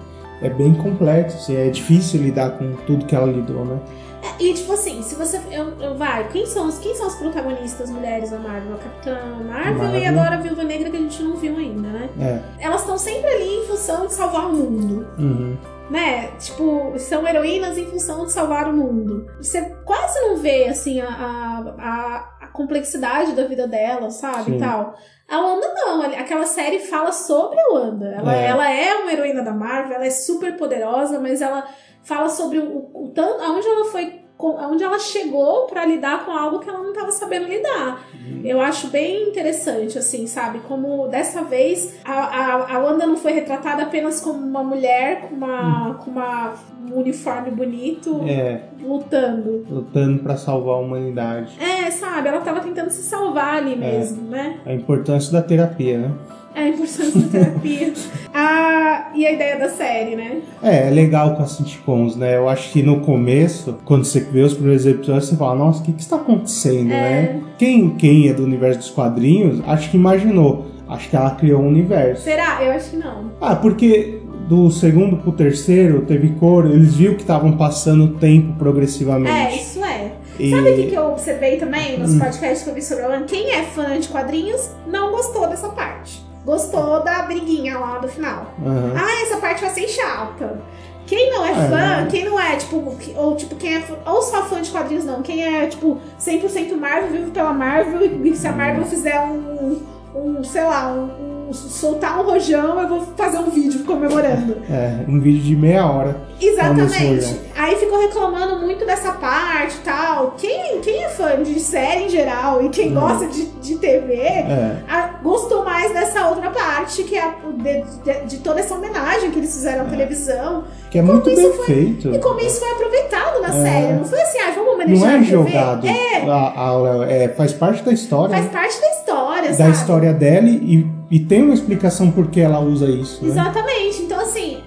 É bem complexo, assim, é difícil lidar com tudo que ela lidou, né? É, e tipo assim, se você. Eu, eu- vai, quem são, as, quem são as protagonistas mulheres da Marvel? A Capitã Marvel, e Marvel. agora a Viúva Negra que a gente não viu ainda, né? É. Elas estão sempre ali em função de salvar o mundo. Uhum. né? Tipo, são heroínas em função de salvar o mundo. Você quase não vê, assim, a, a, a, complexidade da vida dela, sabe? Sim. E tal. A Wanda não, aquela série fala sobre a Wanda. Ela é. ela é uma heroína da Marvel, ela é super poderosa, mas ela fala sobre o, o, tanto, aonde ela foi, aonde ela chegou pra lidar com algo que ela não tava sabendo lidar. Eu acho bem interessante, assim, sabe? Como dessa vez a, a, a Wanda não foi retratada apenas como uma mulher com, uma, com uma, um uniforme bonito É, lutando. lutando pra salvar a humanidade. É, sabe? Ela tava tentando se salvar ali mesmo, né? A importância da terapia, né? É a importância da terapia. ah, e a ideia da série, né? É, é legal com as sitcoms, né? Eu acho que no começo, quando você vê os primeiros episódios, você fala, nossa, o que que está acontecendo, né? Quem, quem é do universo dos quadrinhos, acho que imaginou. Acho que ela criou um universo. Será? Eu acho que não. Ah, porque do segundo pro terceiro teve cor, eles viram que estavam passando o tempo É, progressivamente. isso é. E- Sabe o que, que eu observei também nos Hum. podcasts que eu vi sobre a Wanda? Quem é fã de quadrinhos não gostou dessa parte. Gostou da briguinha lá do final. Aham. Ah, essa parte vai ser chata. Quem não é É. fã, quem não é, tipo, ou tipo, quem é fã- ou só fã de quadrinhos, não. Quem é, tipo, 100% Marvel, vive pela Marvel, e se a Marvel fizer um, um sei lá, um, soltar um rojão, eu vou fazer um vídeo comemorando. É, um vídeo de meia hora. Exatamente. Aí ficou reclamando muito dessa parte e tal. Quem, quem é fã de série em geral e quem Hum. gosta de, de TV É. a- gostou mais dessa outra parte, que é a, de, de- de toda essa homenagem que eles fizeram à televisão. Que é muito bem foi- feito. E como isso foi aproveitado na série. Não foi assim, ah, vamos Não homenagear é a TV. jogado. É, A, é, faz parte da história. faz né? parte da história, da sabe? história dela e, e tem uma explicação por que ela usa isso. Né? Exatamente. Assim,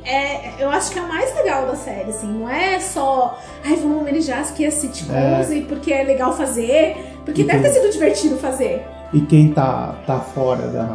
é, eu acho que é o mais legal da série, assim. Não é só, ai, vamos homenagear as sitcoms e porque é legal fazer. Porque E deve tem- ter sido divertido fazer. E quem tá, tá fora da,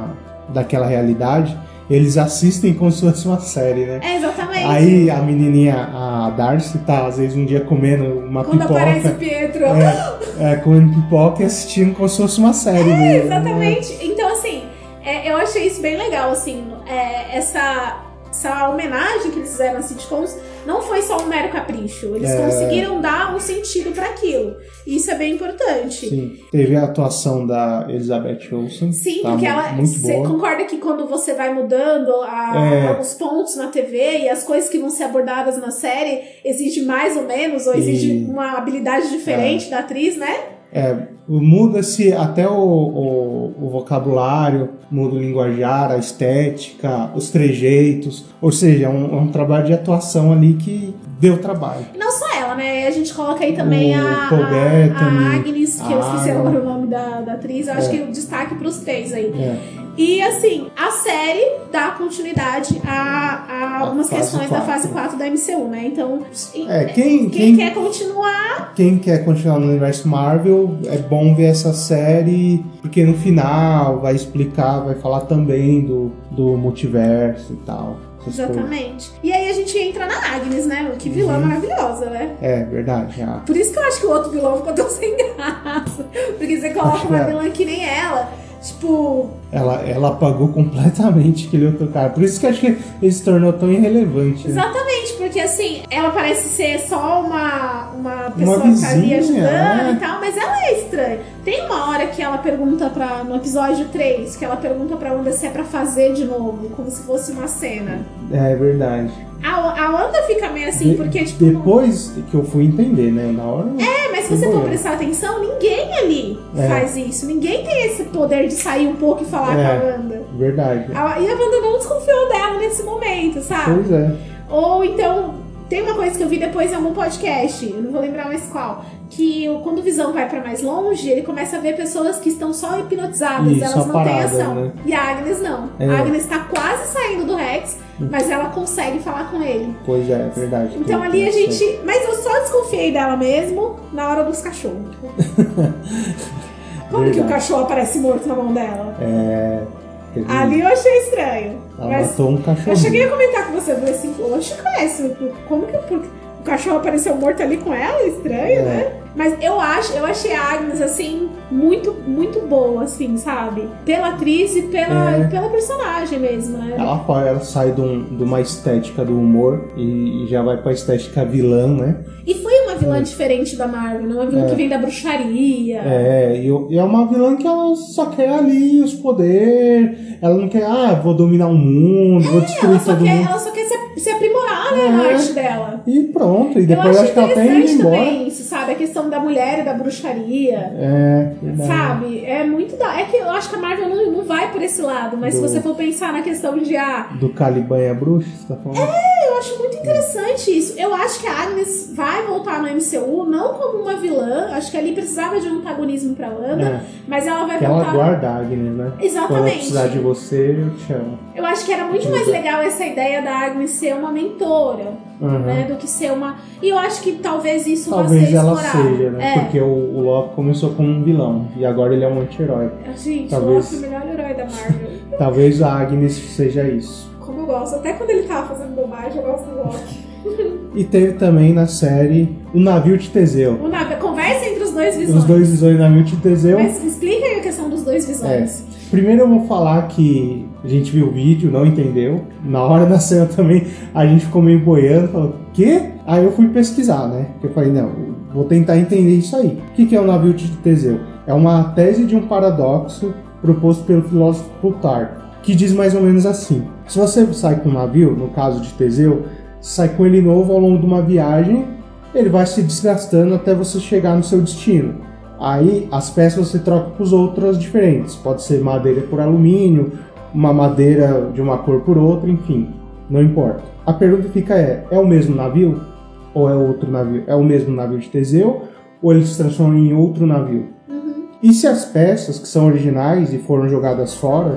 daquela realidade, eles assistem como se fosse uma série, né? É, exatamente. Aí a menininha, a Darcy, tá às vezes um dia comendo uma Quando aparece o pipoca. Pietro. É, é, comendo pipoca e assistindo como se fosse uma série mesmo. né? Exatamente. Então, assim, é, eu achei isso bem legal, assim, é, essa, essa homenagem que eles fizeram às sitcoms não foi só um mero capricho. Eles É. conseguiram dar um sentido para aquilo. E isso é bem importante. Sim. Teve a atuação da Elizabeth Olsen. Sim, tá porque ela. Você concorda que quando você vai mudando a- É. os pontos na TV e as coisas que vão ser abordadas na série exige mais ou menos, ou exige E- uma habilidade diferente da atriz, né? É, muda-se até o, o, o vocabulário, muda o linguajar, a estética, os trejeitos. Ou seja, é um, é um trabalho de atuação ali que deu trabalho. E não só ela, né? A gente coloca aí também O a, Paul a, a Agnes, que eu a esqueci Anna. agora o nome da, da atriz. Eu acho É. que o destaque pros três aí. É, E assim, a série dá continuidade a, a algumas questões da quatro. fase 4 da MCU, né? Então, É, quem, quem quem, quer continuar quem quer continuar no universo Marvel, é bom ver essa série, porque no final vai explicar, vai falar também do, do multiverso e tal. Exatamente. E aí a gente entra na Agnes, né? Que vilã Uhum. maravilhosa, né? É, verdade. A, Por isso que eu acho que o outro vilão ficou tão sem graça. Porque você coloca Acho uma é. vilã que nem ela. Tipo, ela, ela apagou completamente aquele outro cara. Por isso que acho que ele se tornou tão irrelevante. né? exatamente, porque assim, ela parece ser só uma, uma pessoa que tá ali vizinha, ajudando é. e tal, mas ela é estranha. Tem uma hora que ela pergunta pra. No episódio 3, que ela pergunta pra Wanda se é pra fazer de novo, como se fosse uma cena. É verdade. A, a Wanda fica meio assim, De- porque, tipo. não- Depois que eu fui entender, né? Na hora. É, mas se você for prestar atenção, ninguém ali É. faz isso. Ninguém tem esse poder de sair um pouco e falar É. com a Wanda. Verdade. A- E a Wanda não desconfiou dela nesse momento, sabe? Pois é. Ou então, tem uma coisa que eu vi depois em algum podcast, eu não vou lembrar mais qual, que quando o Visão vai pra mais longe, ele começa a ver pessoas que estão só hipnotizadas, Isso, elas não têm paradas, ação. né? E a Agnes não. É. A Agnes tá quase saindo do Rex, mas ela consegue falar com ele. Pois é, verdade. Então ali a gente. Mas eu só desconfiei dela mesmo na hora dos cachorros. Como que o Verdade. cachorro aparece morto na mão dela? É. Ali eu achei estranho. Ela Mas matou um cachorro. eu cheguei a comentar com você, eu falei assim, oxe, conhece, como que por- o cachorro apareceu morto ali com ela? Estranho, É. né? Mas eu acho, eu achei a Agnes, assim, muito, muito boa, assim, sabe? Pela atriz e pela, É. pela personagem mesmo, né? Ela, ela sai de, um- de uma estética do humor e, e já vai pra estética vilã, né? E foi uma vilã diferente da Marvel, né? Uma vilã É. que vem da bruxaria. É, e, e é uma vilã que ela só quer ali os poderes. Ela não quer, ah, vou dominar o mundo, vou destruir Ela só, todo quer, mundo. ela só quer se, se aprimorar, né, na arte dela. E pronto. E Eu depois acho que ela até indo embora. isso, sabe? A questão da mulher e da bruxaria. É, verdade. Sabe? É muito da. É que eu acho que a Marvel não, não vai por esse lado, mas se Do- você for pensar na questão de. Ah, Do Caliban e a bruxa, você tá falando? eu acho muito interessante isso. Eu acho que a Agnes vai voltar no MCU, não como uma vilã. Acho que ali precisava de um antagonismo pra Wanda, É, mas ela vai que ela voltar. guarda a Agnes, né? Quando ela Exatamente. precisar de você, eu te amo. Eu acho que era muito mais legal essa ideia da Agnes ser uma mentora, Uhum. né? Do que ser uma. E eu acho que talvez isso Talvez ser seja, né? É. Porque o, o Loki começou como um vilão e agora ele é um anti-herói. Gente, Talvez. o Loki é o melhor herói da Marvel. Talvez a Agnes seja isso. Como eu gosto. Até quando ele tava fazendo bobagem, eu gosto do Loki. E teve também na série o navio de Teseu. O nave- Conversa entre os dois visões. Os dois visões do navio de Teseu. Mas explica aí a questão dos dois visões. Primeiro eu vou falar que a gente viu o vídeo, não entendeu. Na hora da cena também a gente ficou meio boiando, falou, quê? Aí eu fui pesquisar, né? Porque eu falei, não, vou tentar entender isso aí. O que é o navio de Teseu? É uma tese de um paradoxo proposto pelo filósofo Plutarco. que diz mais ou menos assim: se você sai com um navio, no caso de Teseu, sai com ele novo ao longo de uma viagem, ele vai se desgastando até você chegar no seu destino. Aí as peças você troca por outras diferentes. Pode ser madeira por alumínio, uma madeira de uma cor por outra, enfim, não importa. A pergunta fica é: é o mesmo navio? Ou é outro navio? É o mesmo navio de Teseu? Ou ele se transforma em outro navio? Uhum. E se as peças que são originais e foram jogadas fora,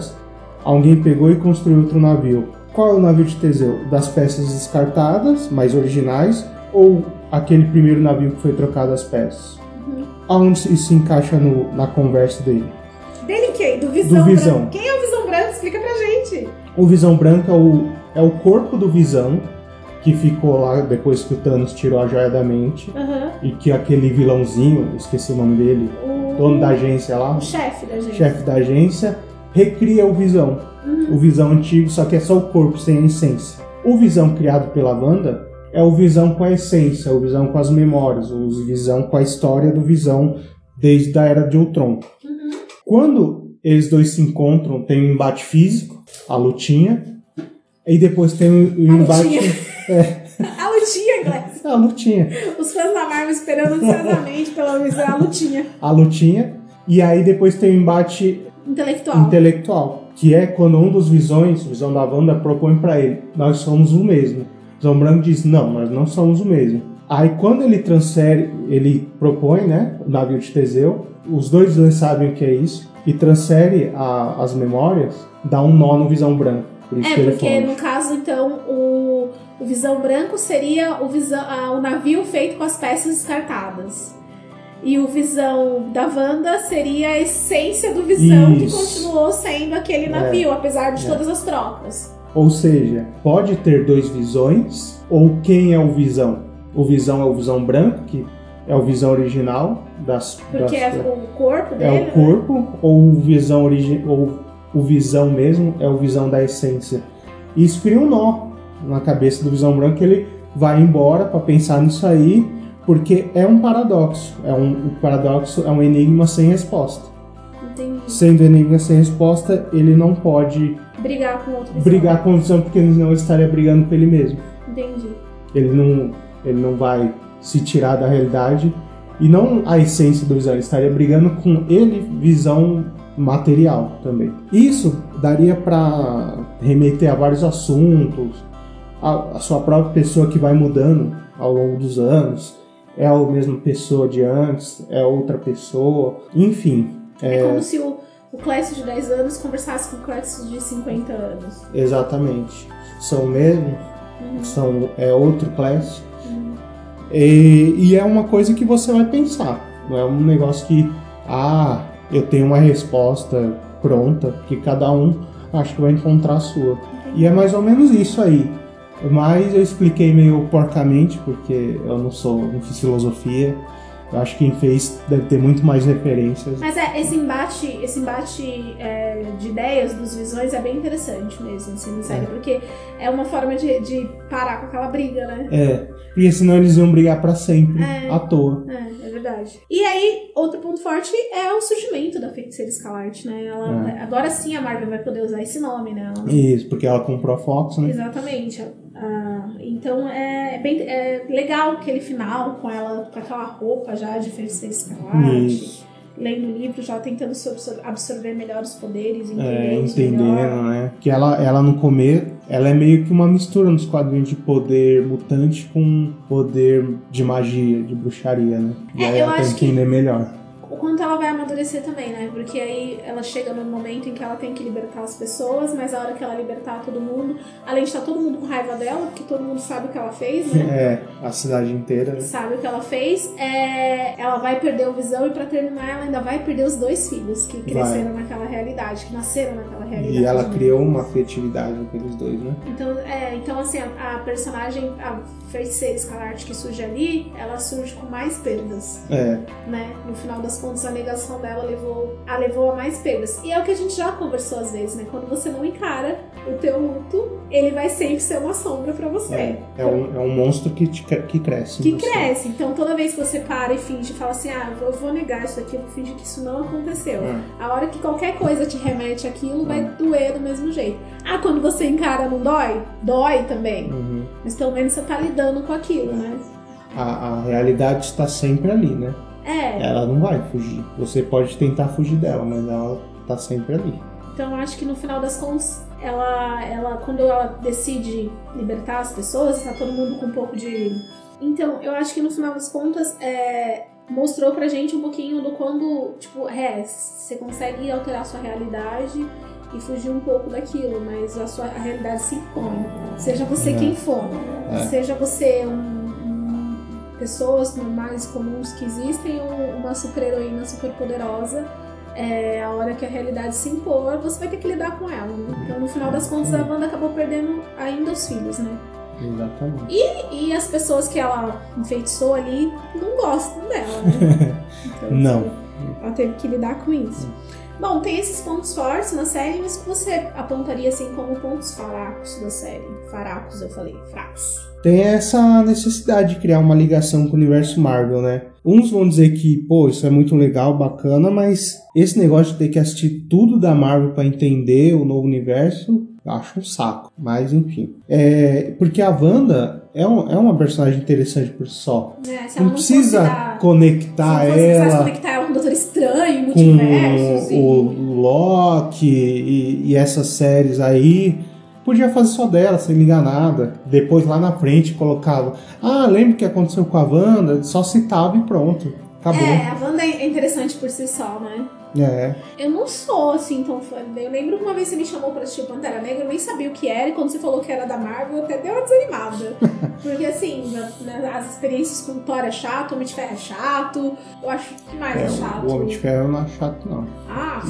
alguém pegou e construiu outro navio? Qual é o navio de Teseu? Das peças descartadas, mais originais, ou aquele primeiro navio que foi trocado as peças? Uhum. Aonde isso se encaixa no- na conversa dele? Dele quem? Do Visão Do Visão. Branco. Quem é o Visão Branco? Explica pra gente. O Visão Branco é o, é o corpo do Visão, que ficou lá depois que o Thanos tirou a joia da mente, Aham. e que aquele vilãozinho, esqueci o nome dele, O... dono da agência lá, O chefe da gente. chefe da agência, recria o Visão. Uhum. O Visão antigo, só que é só o corpo, sem a essência. O Visão criado pela Wanda é o Visão com a essência, o Visão com as memórias, o Visão com a história do Visão desde a Era de Ultron. Uhum. Quando eles dois se encontram, tem um embate físico, a lutinha, e depois tem A embate... É, A lutinha, Gleice. a lutinha. Os fãs da Marvel esperando ansiosamente pela visão. A lutinha. A lutinha, e aí depois tem o embate Intelectual. intelectual, que é quando um dos visões, visão da Wanda, propõe pra ele: nós somos o mesmo. Visão Branco diz: não, nós não somos o mesmo. Aí quando ele transfere, ele propõe, né, o navio de Teseu, os dois visões sabem o que é isso, e transfere a- as memórias, dá um nó no Visão Branco. Por isso É, que ele porque no caso, então, o, o Visão Branco seria o, visão, ah, o navio feito com as peças descartadas. E o Visão da Wanda seria a essência do Visão que Isso. continuou sendo aquele navio, apesar de É. todas as trocas. Ou seja, pode ter dois visões, ou quem é o Visão? O Visão é o Visão Branco, que é o Visão original das... Porque das- é o corpo dele. é né? o corpo ou o visão origi ou o visão mesmo é o visão da essência. E isso cria um nó na cabeça do visão branco ele vai embora para pensar nisso aí, porque é um paradoxo. É um o paradoxo é um enigma sem resposta. Entendi. Sendo enigma sem resposta, ele não pode Brigar com outro visão. brigar com o visão porque senão ele estaria brigando com ele mesmo. Entendi. Ele não ele não vai se tirar da realidade e não a essência do visão, ele estaria brigando com ele, visão material também. Isso daria para remeter a vários assuntos, a, a sua própria pessoa que vai mudando ao longo dos anos, é a mesma pessoa de antes, é outra pessoa, enfim, É, como se o, o Clécio de 10 anos conversasse com o Clécio de 50 anos. exatamente. São mesmo, Uhum. são é outro class. Uhum. E, e é uma coisa que você vai pensar. Não é um negócio que, ah, eu tenho uma resposta pronta, porque cada um acho que vai encontrar a sua. E é mais ou menos isso aí. Mas eu expliquei meio porcamente, porque eu não sou, não fiz filosofia. Eu acho que quem fez deve ter muito mais referências. Mas é, esse embate, esse embate é, de ideias dos visões é bem interessante mesmo, assim, na série, É. porque é uma forma de, de parar com aquela briga, né? É, porque senão eles iam brigar pra sempre, É. à toa. É, é verdade. E aí, outro ponto forte é o surgimento da feiticeira escarlate, né? Ela, É. Agora sim a Marvel vai poder usar esse nome, né? Ela- Isso, porque ela comprou a Fox, né? Exatamente. Ah, então é bem é legal aquele final com ela com aquela roupa já de feiticeira escarlate. Lendo o livro, já tentando so- absor- absorver melhor os poderes, É, melhor. entendendo, né? Que ela, ela no começo, ela é meio que uma mistura nos quadrinhos de poder mutante com poder de magia, de bruxaria, né? E É, aí ela tem que- entender melhor. Quanto ela vai amadurecer também, né? Porque aí ela chega num momento em que ela tem que libertar as pessoas, mas a hora que ela libertar todo mundo, além de estar todo mundo com raiva dela, porque todo mundo sabe o que ela fez, né? É, a cidade inteira. né? sabe o que ela fez, é, ela vai perder o visão e pra terminar ela ainda vai perder os dois filhos que cresceram naquela realidade, que nasceram naquela realidade. E ela né? criou uma afetividade naqueles dois, né? Então, é, então assim, a, a personagem, a feiticeira escarlate que surge ali, ela surge com mais perdas, É, né? No final das contas, a negação dela levou a, levou a mais perdas. E é o que a gente já conversou às vezes, né? Quando você não encara o teu luto, ele vai sempre ser uma sombra para você. É, é, um, é um monstro que, te, que cresce. Que cresce. Então toda vez que você para e finge, fala assim, ah, eu vou negar isso aqui, eu vou fingir que isso não aconteceu. É. A hora que qualquer coisa te remete àquilo, vai doer do mesmo jeito. Ah, quando você encara, não dói? Dói também. Uhum. Mas pelo menos você tá lidando com aquilo, né? A, a realidade está sempre ali, né? É. Ela não vai fugir. Você pode tentar fugir dela, mas ela tá sempre ali. Então eu acho que no final das contas, ela, ela quando ela decide libertar as pessoas, tá todo mundo com um pouco de. Então, eu acho que no final das contas, é, mostrou pra gente um pouquinho do quando, tipo, é, você consegue alterar a sua realidade e fugir um pouco daquilo, mas a sua a realidade se impõe. Seja você é. quem for, é. seja você um pessoas normais, comuns que existem, ou uma super-heroína super poderosa, é, a hora que a realidade se impor, você vai ter que lidar com ela. Né? Então, no final das contas, a Wanda acabou perdendo ainda os filhos, né? Exatamente. E, e as pessoas que ela enfeitiçou ali não gostam dela, né? Então, não. Assim, ela teve que lidar com isso. Bom, tem esses pontos fortes na série, mas que você apontaria assim como pontos fracos da série? Fracos, eu falei, fracos tem essa necessidade de criar uma ligação com o universo Marvel, né? Uns vão dizer que, pô, isso é muito legal, bacana, mas esse negócio de ter que assistir tudo da Marvel para entender o novo universo, acho um saco. Mas enfim. É, porque a Wanda é, um, é uma personagem interessante por si só. É, não, não, precisa conectar se ela. conectar ela com o Doutor Estranho. Com o Loki e, e essas séries aí Podia fazer só dela, sem ligar nada. Depois lá na frente colocava. Ah, lembra o que aconteceu com a Wanda? Só citava e pronto. Acabou. É, a Wanda é interessante por si só, né? É. Eu não sou assim tão fã. Eu lembro que uma vez você me chamou pra assistir o Pantera Negra, eu nem sabia o que era, e quando você falou que era da Marvel, eu até deu uma desanimada. Porque assim, as experiências com o Thor é chato, o Homem de Ferro é chato. Eu acho que mais é, é chato. O Homem de Ferro não é chato, não. Ah,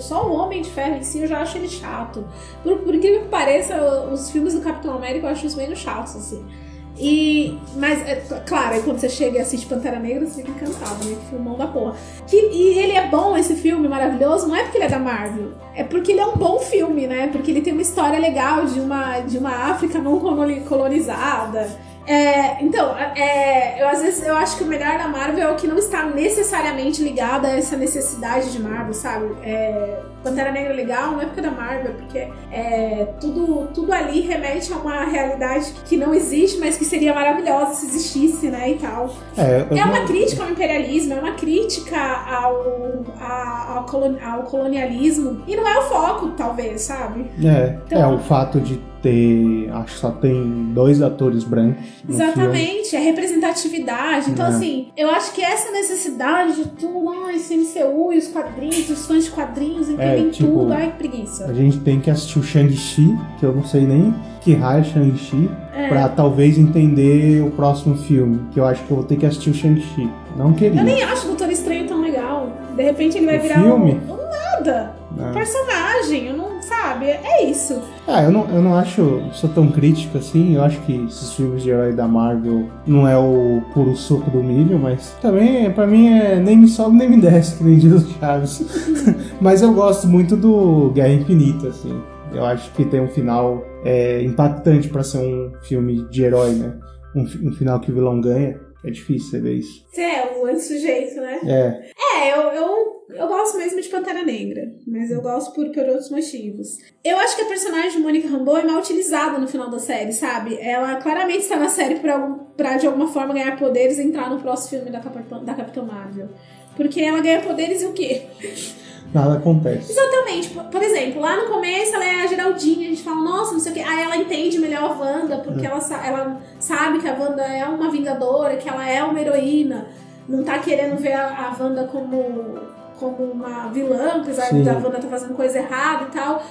só o Homem de Ferro em si eu já acho ele chato. Por, por incrível que pareça, os filmes do Capitão América eu acho os menos chatos, assim. E, mas, é, claro, aí quando você chega e assiste Pantera Negra, você fica encantado, né? Que filmão da porra. Que, e ele é bom, esse filme maravilhoso, não é porque ele é da Marvel, é porque ele é um bom filme, né? Porque ele tem uma história legal de uma, de uma África não colonizada é, então, é, eu às vezes eu acho que o melhor da Marvel é o que não está necessariamente ligado a essa necessidade de Marvel, sabe? É, Pantera Negra é legal, não é porque da Marvel, porque é, tudo, tudo ali remete a uma realidade que não existe, mas que seria maravilhosa se existisse, né? E tal. É, é uma crítica ao imperialismo, é uma crítica ao, ao, ao colonialismo. E não é o foco, talvez, sabe? É, então, é o fato de ter. Acho que só tem dois atores brancos. Exatamente, é representatividade. Então, é. assim, eu acho que essa necessidade de tudo, ah, esse MCU e os quadrinhos, os fãs de quadrinhos entendem é, tipo, tudo, ai que preguiça. A gente tem que assistir o Shang-Chi, que eu não sei nem que raio é Shang-Chi, é. pra talvez entender o próximo filme. Que eu acho que eu vou ter que assistir o Shang-Chi. Não queria. Eu nem acho o Doutor Estranho tão legal. De repente ele vai o virar filme? um. Nada. Um personagem. Eu não sabe? É isso. Ah, eu não, eu não acho, sou tão crítico assim. Eu acho que esses filmes de herói da Marvel não é o puro suco do milho, mas também, pra mim, é nem me sobe nem me desce, que nem diz Chaves. mas eu gosto muito do Guerra Infinita, assim. Eu acho que tem um final é, impactante para ser um filme de herói, né? Um, um final que o vilão ganha. É difícil você ver isso. Você é o sujeito, né? É. É, eu, eu eu gosto mesmo de Pantera Negra, mas eu gosto por, por outros motivos. Eu acho que a personagem de Mônica Rambeau é mal utilizada no final da série, sabe? Ela claramente está na série pra, pra de alguma forma ganhar poderes e entrar no próximo filme da, Capitã, da Capitã Marvel. Porque ela ganha poderes e o quê? Nada acontece. Exatamente. Por exemplo, lá no começo ela é a Geraldinha, a gente fala, nossa, não sei o quê. Aí ela entende melhor a Wanda, porque é. ela, ela sabe que a Wanda é uma vingadora, que ela é uma heroína. Não tá querendo ver a, a Wanda como como uma vilã, apesar Sim. da Wanda tá fazendo coisa errada e tal.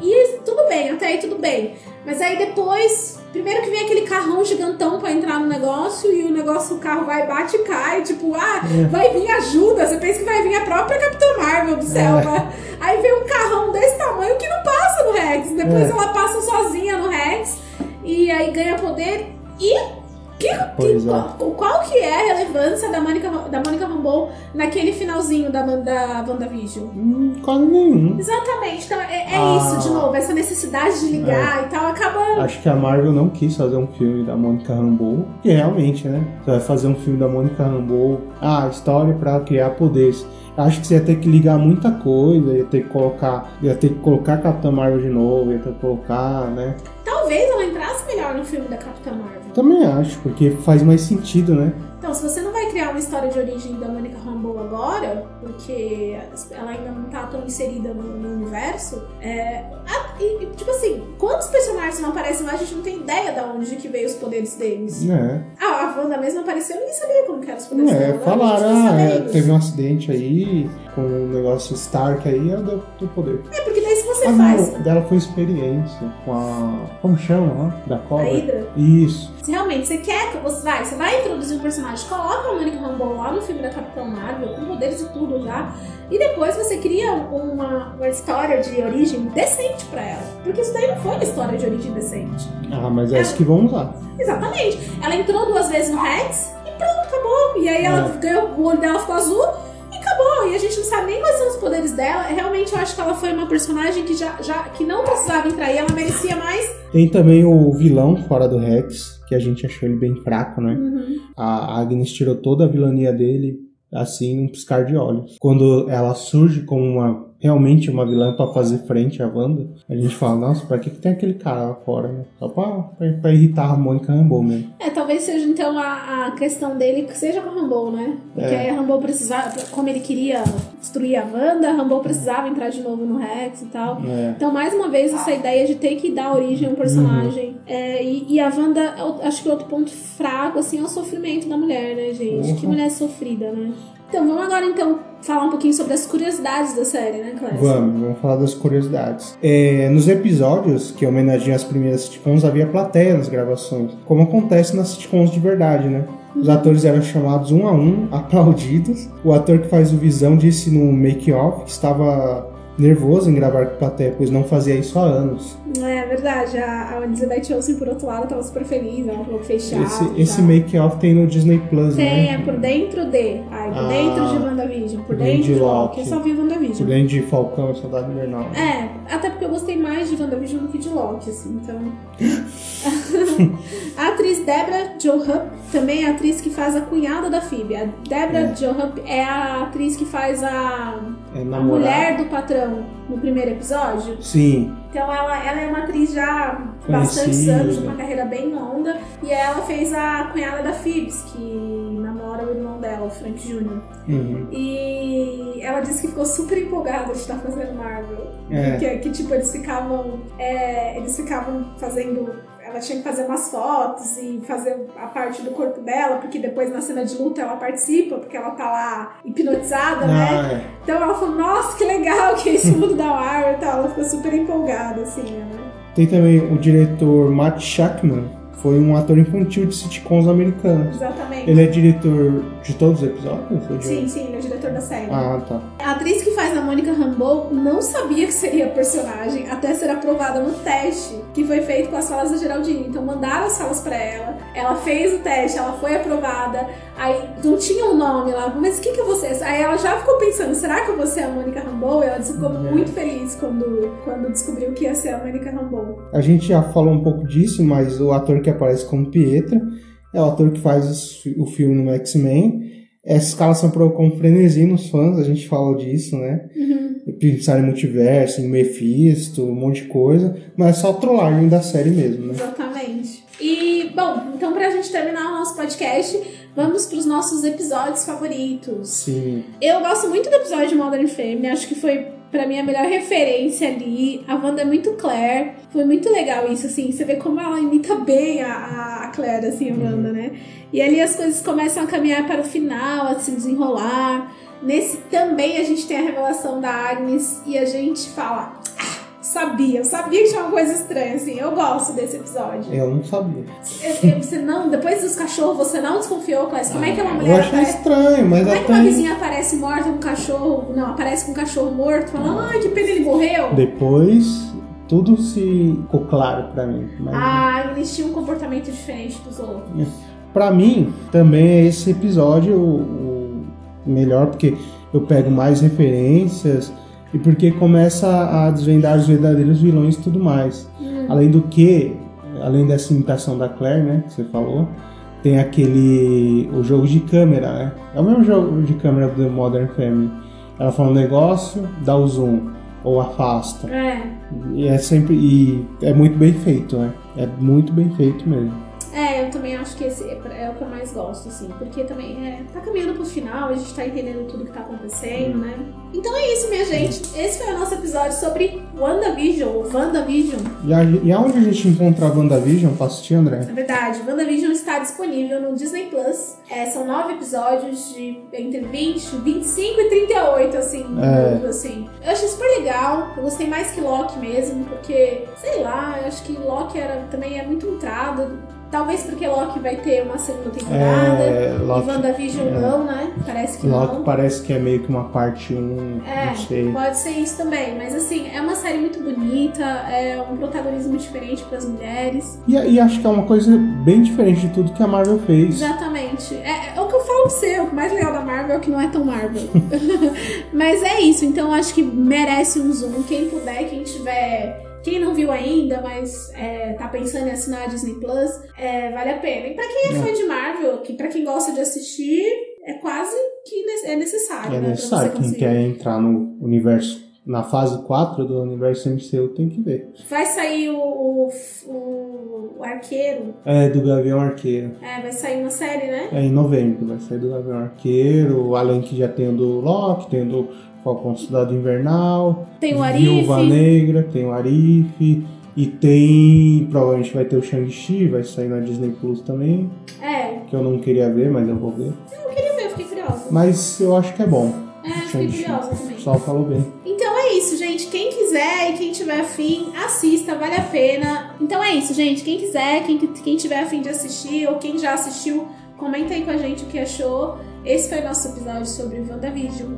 E tudo bem, até aí tudo bem. Mas aí depois, primeiro que vem aquele carrão gigantão pra entrar no negócio e o negócio, o carro vai, bate e cai. Tipo, ah, é. vai vir ajuda. Você pensa que vai vir a própria Capitã Marvel do céu. É. Aí vem um carrão desse tamanho que não passa no Rex. Depois é. ela passa sozinha no Rex e aí ganha poder e Que, que- é. qual, qual que é a relevância da Mônica, da Mônica Rambeau naquele finalzinho da, da WandaVision? Hum, quase nenhum. Exatamente, então é, é Ah. isso, de novo, essa necessidade de ligar e tal, acaba. Acho que a Marvel não quis fazer um filme da Mônica Rambeau, porque realmente, né? Você vai fazer um filme da Mônica Rambeau, ah, história pra criar poderes. Acho que você ia ter que ligar muita coisa, ia ter que colocar, ia ter que colocar a Capitã Marvel de novo, ia ter que colocar, né? Talvez ela entrasse melhor no filme da Capitã Marvel. Também acho, porque faz mais sentido, né? Então, se você não vai criar uma história de origem da Mônica Rambeau agora, porque ela ainda não tá tão inserida no, no universo, é. ah, e, tipo assim, quantos personagens não aparecem lá, a gente não tem ideia de onde que veio os poderes deles. É. Ah, a Wanda mesmo apareceu e ninguém sabia como que eram os poderes É, dela. a falaram, ah, é, teve um acidente aí, com um negócio Stark aí, ela deu, deu poder. É, porque daí se você Ah, faz não, dela foi experiência com a. Como chama lá? Da a cobra? Hydra, Isso. Se realmente você quer, que você vai, você vai introduzir um personagem, coloca a Mônica Rambeau lá no filme da Capitã Marvel, com poderes e tudo já, e depois você cria uma, uma história de origem decente pra ela. Porque isso daí não foi uma história de origem decente. Ah, mas é essa que vão usar. Exatamente. Ela entrou duas vezes no Rex e pronto, acabou. E aí ela ganhou, o olho dela ficou azul e acabou. E a gente não sabe nem quais são os poderes dela. Realmente eu acho que ela foi uma personagem que já, já que não precisava entrar e ela merecia mais. Tem também o vilão fora do Rex, que a gente achou ele bem fraco, né? Uhum. A Agnes tirou toda a vilania dele, assim, num piscar de olhos. Quando ela surge como uma realmente uma vilã pra fazer frente à Wanda, a gente fala, nossa, pra que, que tem aquele cara lá fora, né? Só pra, pra, pra irritar a Mônica Rambeau mesmo. É, talvez seja então a, a questão dele que seja com a Rambo, né? Porque É. a Rambo precisava, como ele queria destruir a Wanda, Rambo precisava entrar de novo no Rex e tal. É. Então, mais uma vez, essa ideia de ter que dar origem a um personagem. É, e, e a Wanda, acho que outro ponto fraco, assim, é o sofrimento da mulher, né, gente? Uhum. Que mulher sofrida, né? Então, vamos agora, então, falar um pouquinho sobre as curiosidades da série, né, Clésia? Vamos, vamos falar das curiosidades. É, nos episódios que homenageiam as primeiras sitcoms, havia plateia nas gravações, como acontece nas sitcoms de verdade, né? Os atores eram chamados um a um, aplaudidos. O ator que faz o Visão disse no make-off que estava nervoso em gravar com plateia, pois não fazia isso há anos. É verdade, a, a Elizabeth Olsen, por outro lado, tava super feliz, ela falou que fez. Esse, esse make-off tem no Disney Plus, Tem, né? é por dentro de. Ai, por Ah, dentro de WandaVision, por por dentro de Loki. Eu só vi Por WandaVision. dentro de Falcão e Soldado Invernal. É, até porque eu gostei mais de WandaVision do que de Loki, assim, então. a atriz Deborah Jo Rupp também é a atriz que faz a cunhada da Phoebe. A Deborah É. Jo Rupp é a atriz que faz a, É a mulher do patrão no primeiro episódio. Sim, Então ela, ela é uma atriz já há bastante anos, uma carreira bem longa. E ela fez a cunhada da Phoebe, que namora o irmão dela, o Frank Jr. uhum. E ela disse que ficou super empolgada de estar fazendo Marvel. É. Que, que, tipo, eles ficavam. é, eles ficavam fazendo. Ela tinha que fazer umas fotos e fazer a parte do corpo dela, porque depois na cena de luta ela participa, porque ela tá lá hipnotizada, né? Ah, é. Então ela falou, nossa, que legal que é esse mundo da Marvel e tal. Ela ficou super empolgada, assim, né? Tem também o diretor Matt Shackman, foi um ator infantil de sitcoms americanos. Exatamente. Ele é diretor de todos os episódios? ou de Sim, sim, ele é o diretor da série. Ah, tá. A atriz que faz a Mônica Rambeau não sabia que seria personagem até ser aprovada no teste que foi feito com as falas da Geraldine. Então mandaram as falas pra ela, ela fez o teste, ela foi aprovada, aí não tinha um nome lá, mas o que que vou ser? Aí ela já ficou pensando, será que eu vou ser a Mônica Rambeau? E ela ficou É. muito feliz quando, quando descobriu que ia ser a Mônica Rambeau. A gente já falou um pouco disso, mas o ator que aparece como Pietra é o ator que faz os o filme no X-Men. Essa escalação provocou um frenesi nos fãs, a gente falou disso, né? Pensar em multiverso, em Mephisto, um monte de coisa, mas é só trollagem da série mesmo, né? Exatamente. E, bom, então pra gente terminar o nosso podcast, vamos pros nossos episódios favoritos. Sim. Eu gosto muito do episódio de Modern Family, acho que foi pra mim a melhor referência ali. A Wanda é muito Claire, foi muito legal isso, assim, você vê como ela imita bem a, a- a Claire, assim, a Wanda, né? E ali as coisas começam a caminhar para o final, a se desenrolar. Nesse também a gente tem a revelação da Agnes e a gente fala. "Ah, Sabia, eu sabia que tinha uma coisa estranha, assim. Eu gosto desse episódio. Eu não sabia. Eu- eu- Você não, depois dos cachorros, você não desconfiou, Clássico? Como é que uma Eu mulher achei aparece? estranho, mas Como é que uma vizinha aparece morta com um cachorro? Não, aparece com um cachorro morto, fala, ai, que pena ele morreu. depois tudo se ficou claro pra mim. Mas Ah, eles tinham um comportamento diferente dos outros. pra mim, também é esse episódio o melhor, porque eu pego mais referências e porque começa a desvendar os verdadeiros vilões e tudo mais. Além do que, além dessa imitação da Claire, né, que você falou, tem aquele. o jogo de câmera, né? É o mesmo jogo de câmera do Modern Family. Ela fala um negócio, dá o zoom, ou afasta. É. E é sempre. E é muito bem feito, né? É muito bem feito mesmo. É, eu também acho que esse é é o que eu mais gosto, assim, porque também é, tá caminhando pro final, a gente tá entendendo tudo que tá acontecendo, né? Então é isso, minha gente. Esse foi o nosso episódio sobre WandaVision, ou WandaVision. E, a, e aonde a gente encontra a WandaVision pra assistir, André? Na verdade, WandaVision está disponível no Disney Plus. É, são nove episódios de entre 20, 25 e 38, assim, É. tudo, assim. Eu achei super legal. Eu gostei mais que Loki mesmo, porque, sei lá, eu acho que Loki era, também é muito entrado. Talvez porque Loki vai ter uma segunda temporada. É, E Loki, WandaVision é. não, né? Parece que Loki não. parece que é meio que uma parte 1, É, não sei. pode ser isso também, mas assim, é uma série muito bonita, é um protagonismo diferente para as mulheres. E, e acho que é uma coisa bem diferente de tudo que a Marvel fez. Exatamente. É, é o que eu falo pra você, o mais legal da Marvel é que não é tão Marvel. Mas é isso, então acho que merece um zoom. Quem puder, quem tiver. Quem não viu ainda, mas é, tá pensando em assinar a Disney Plus, é, vale a pena. E pra quem é, É. fã de Marvel, que pra quem gosta de assistir, é quase que é necessário, É né? necessário. Quem quer entrar no universo, na fase 4 do universo MCU, tem que ver. Vai sair o, o, o- o Arqueiro, É, do Gavião Arqueiro. é, vai sair uma série, né? É em novembro, vai sair do Gavião Arqueiro, além que já tem o do Loki, tem o do Falcão Cidade Invernal, Tem o Viúva Arif. Negra, tem o Arif, e tem. Provavelmente vai ter o Shang-Chi, vai sair na Disney Plus também, É, que eu não queria ver, mas eu vou ver. eu queria ver, eu fiquei curiosa. Mas eu acho que é bom. É, fiquei curiosa também. pessoal falou bem. Então é isso, gente. Quem quiser e quem tiver afim, assista, vale a pena. Então é isso, gente. Quem quiser, quem, quem tiver afim de assistir ou quem já assistiu, comenta aí com a gente o que achou. Esse foi o nosso episódio sobre WandaVision.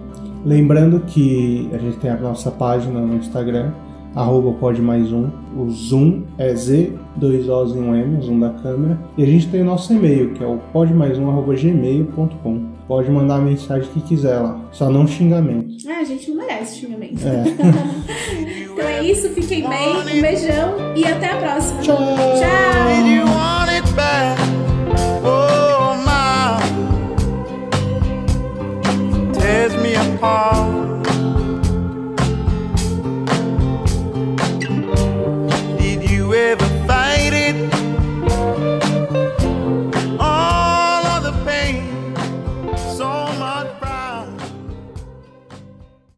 Lembrando que a gente tem a nossa página no Instagram, arroba pode mais um. O Zoom é Z, dois O's e um M, o Zoom da câmera. E a gente tem o nosso e-mail, que é o pode mais um, arroba gmail.com. Pode mandar a mensagem que quiser lá, só não xingamento. É, a gente não merece xingamento. É. Então é isso, fiquem bem, um beijão e até a próxima. Tchau! Tchau! Oh.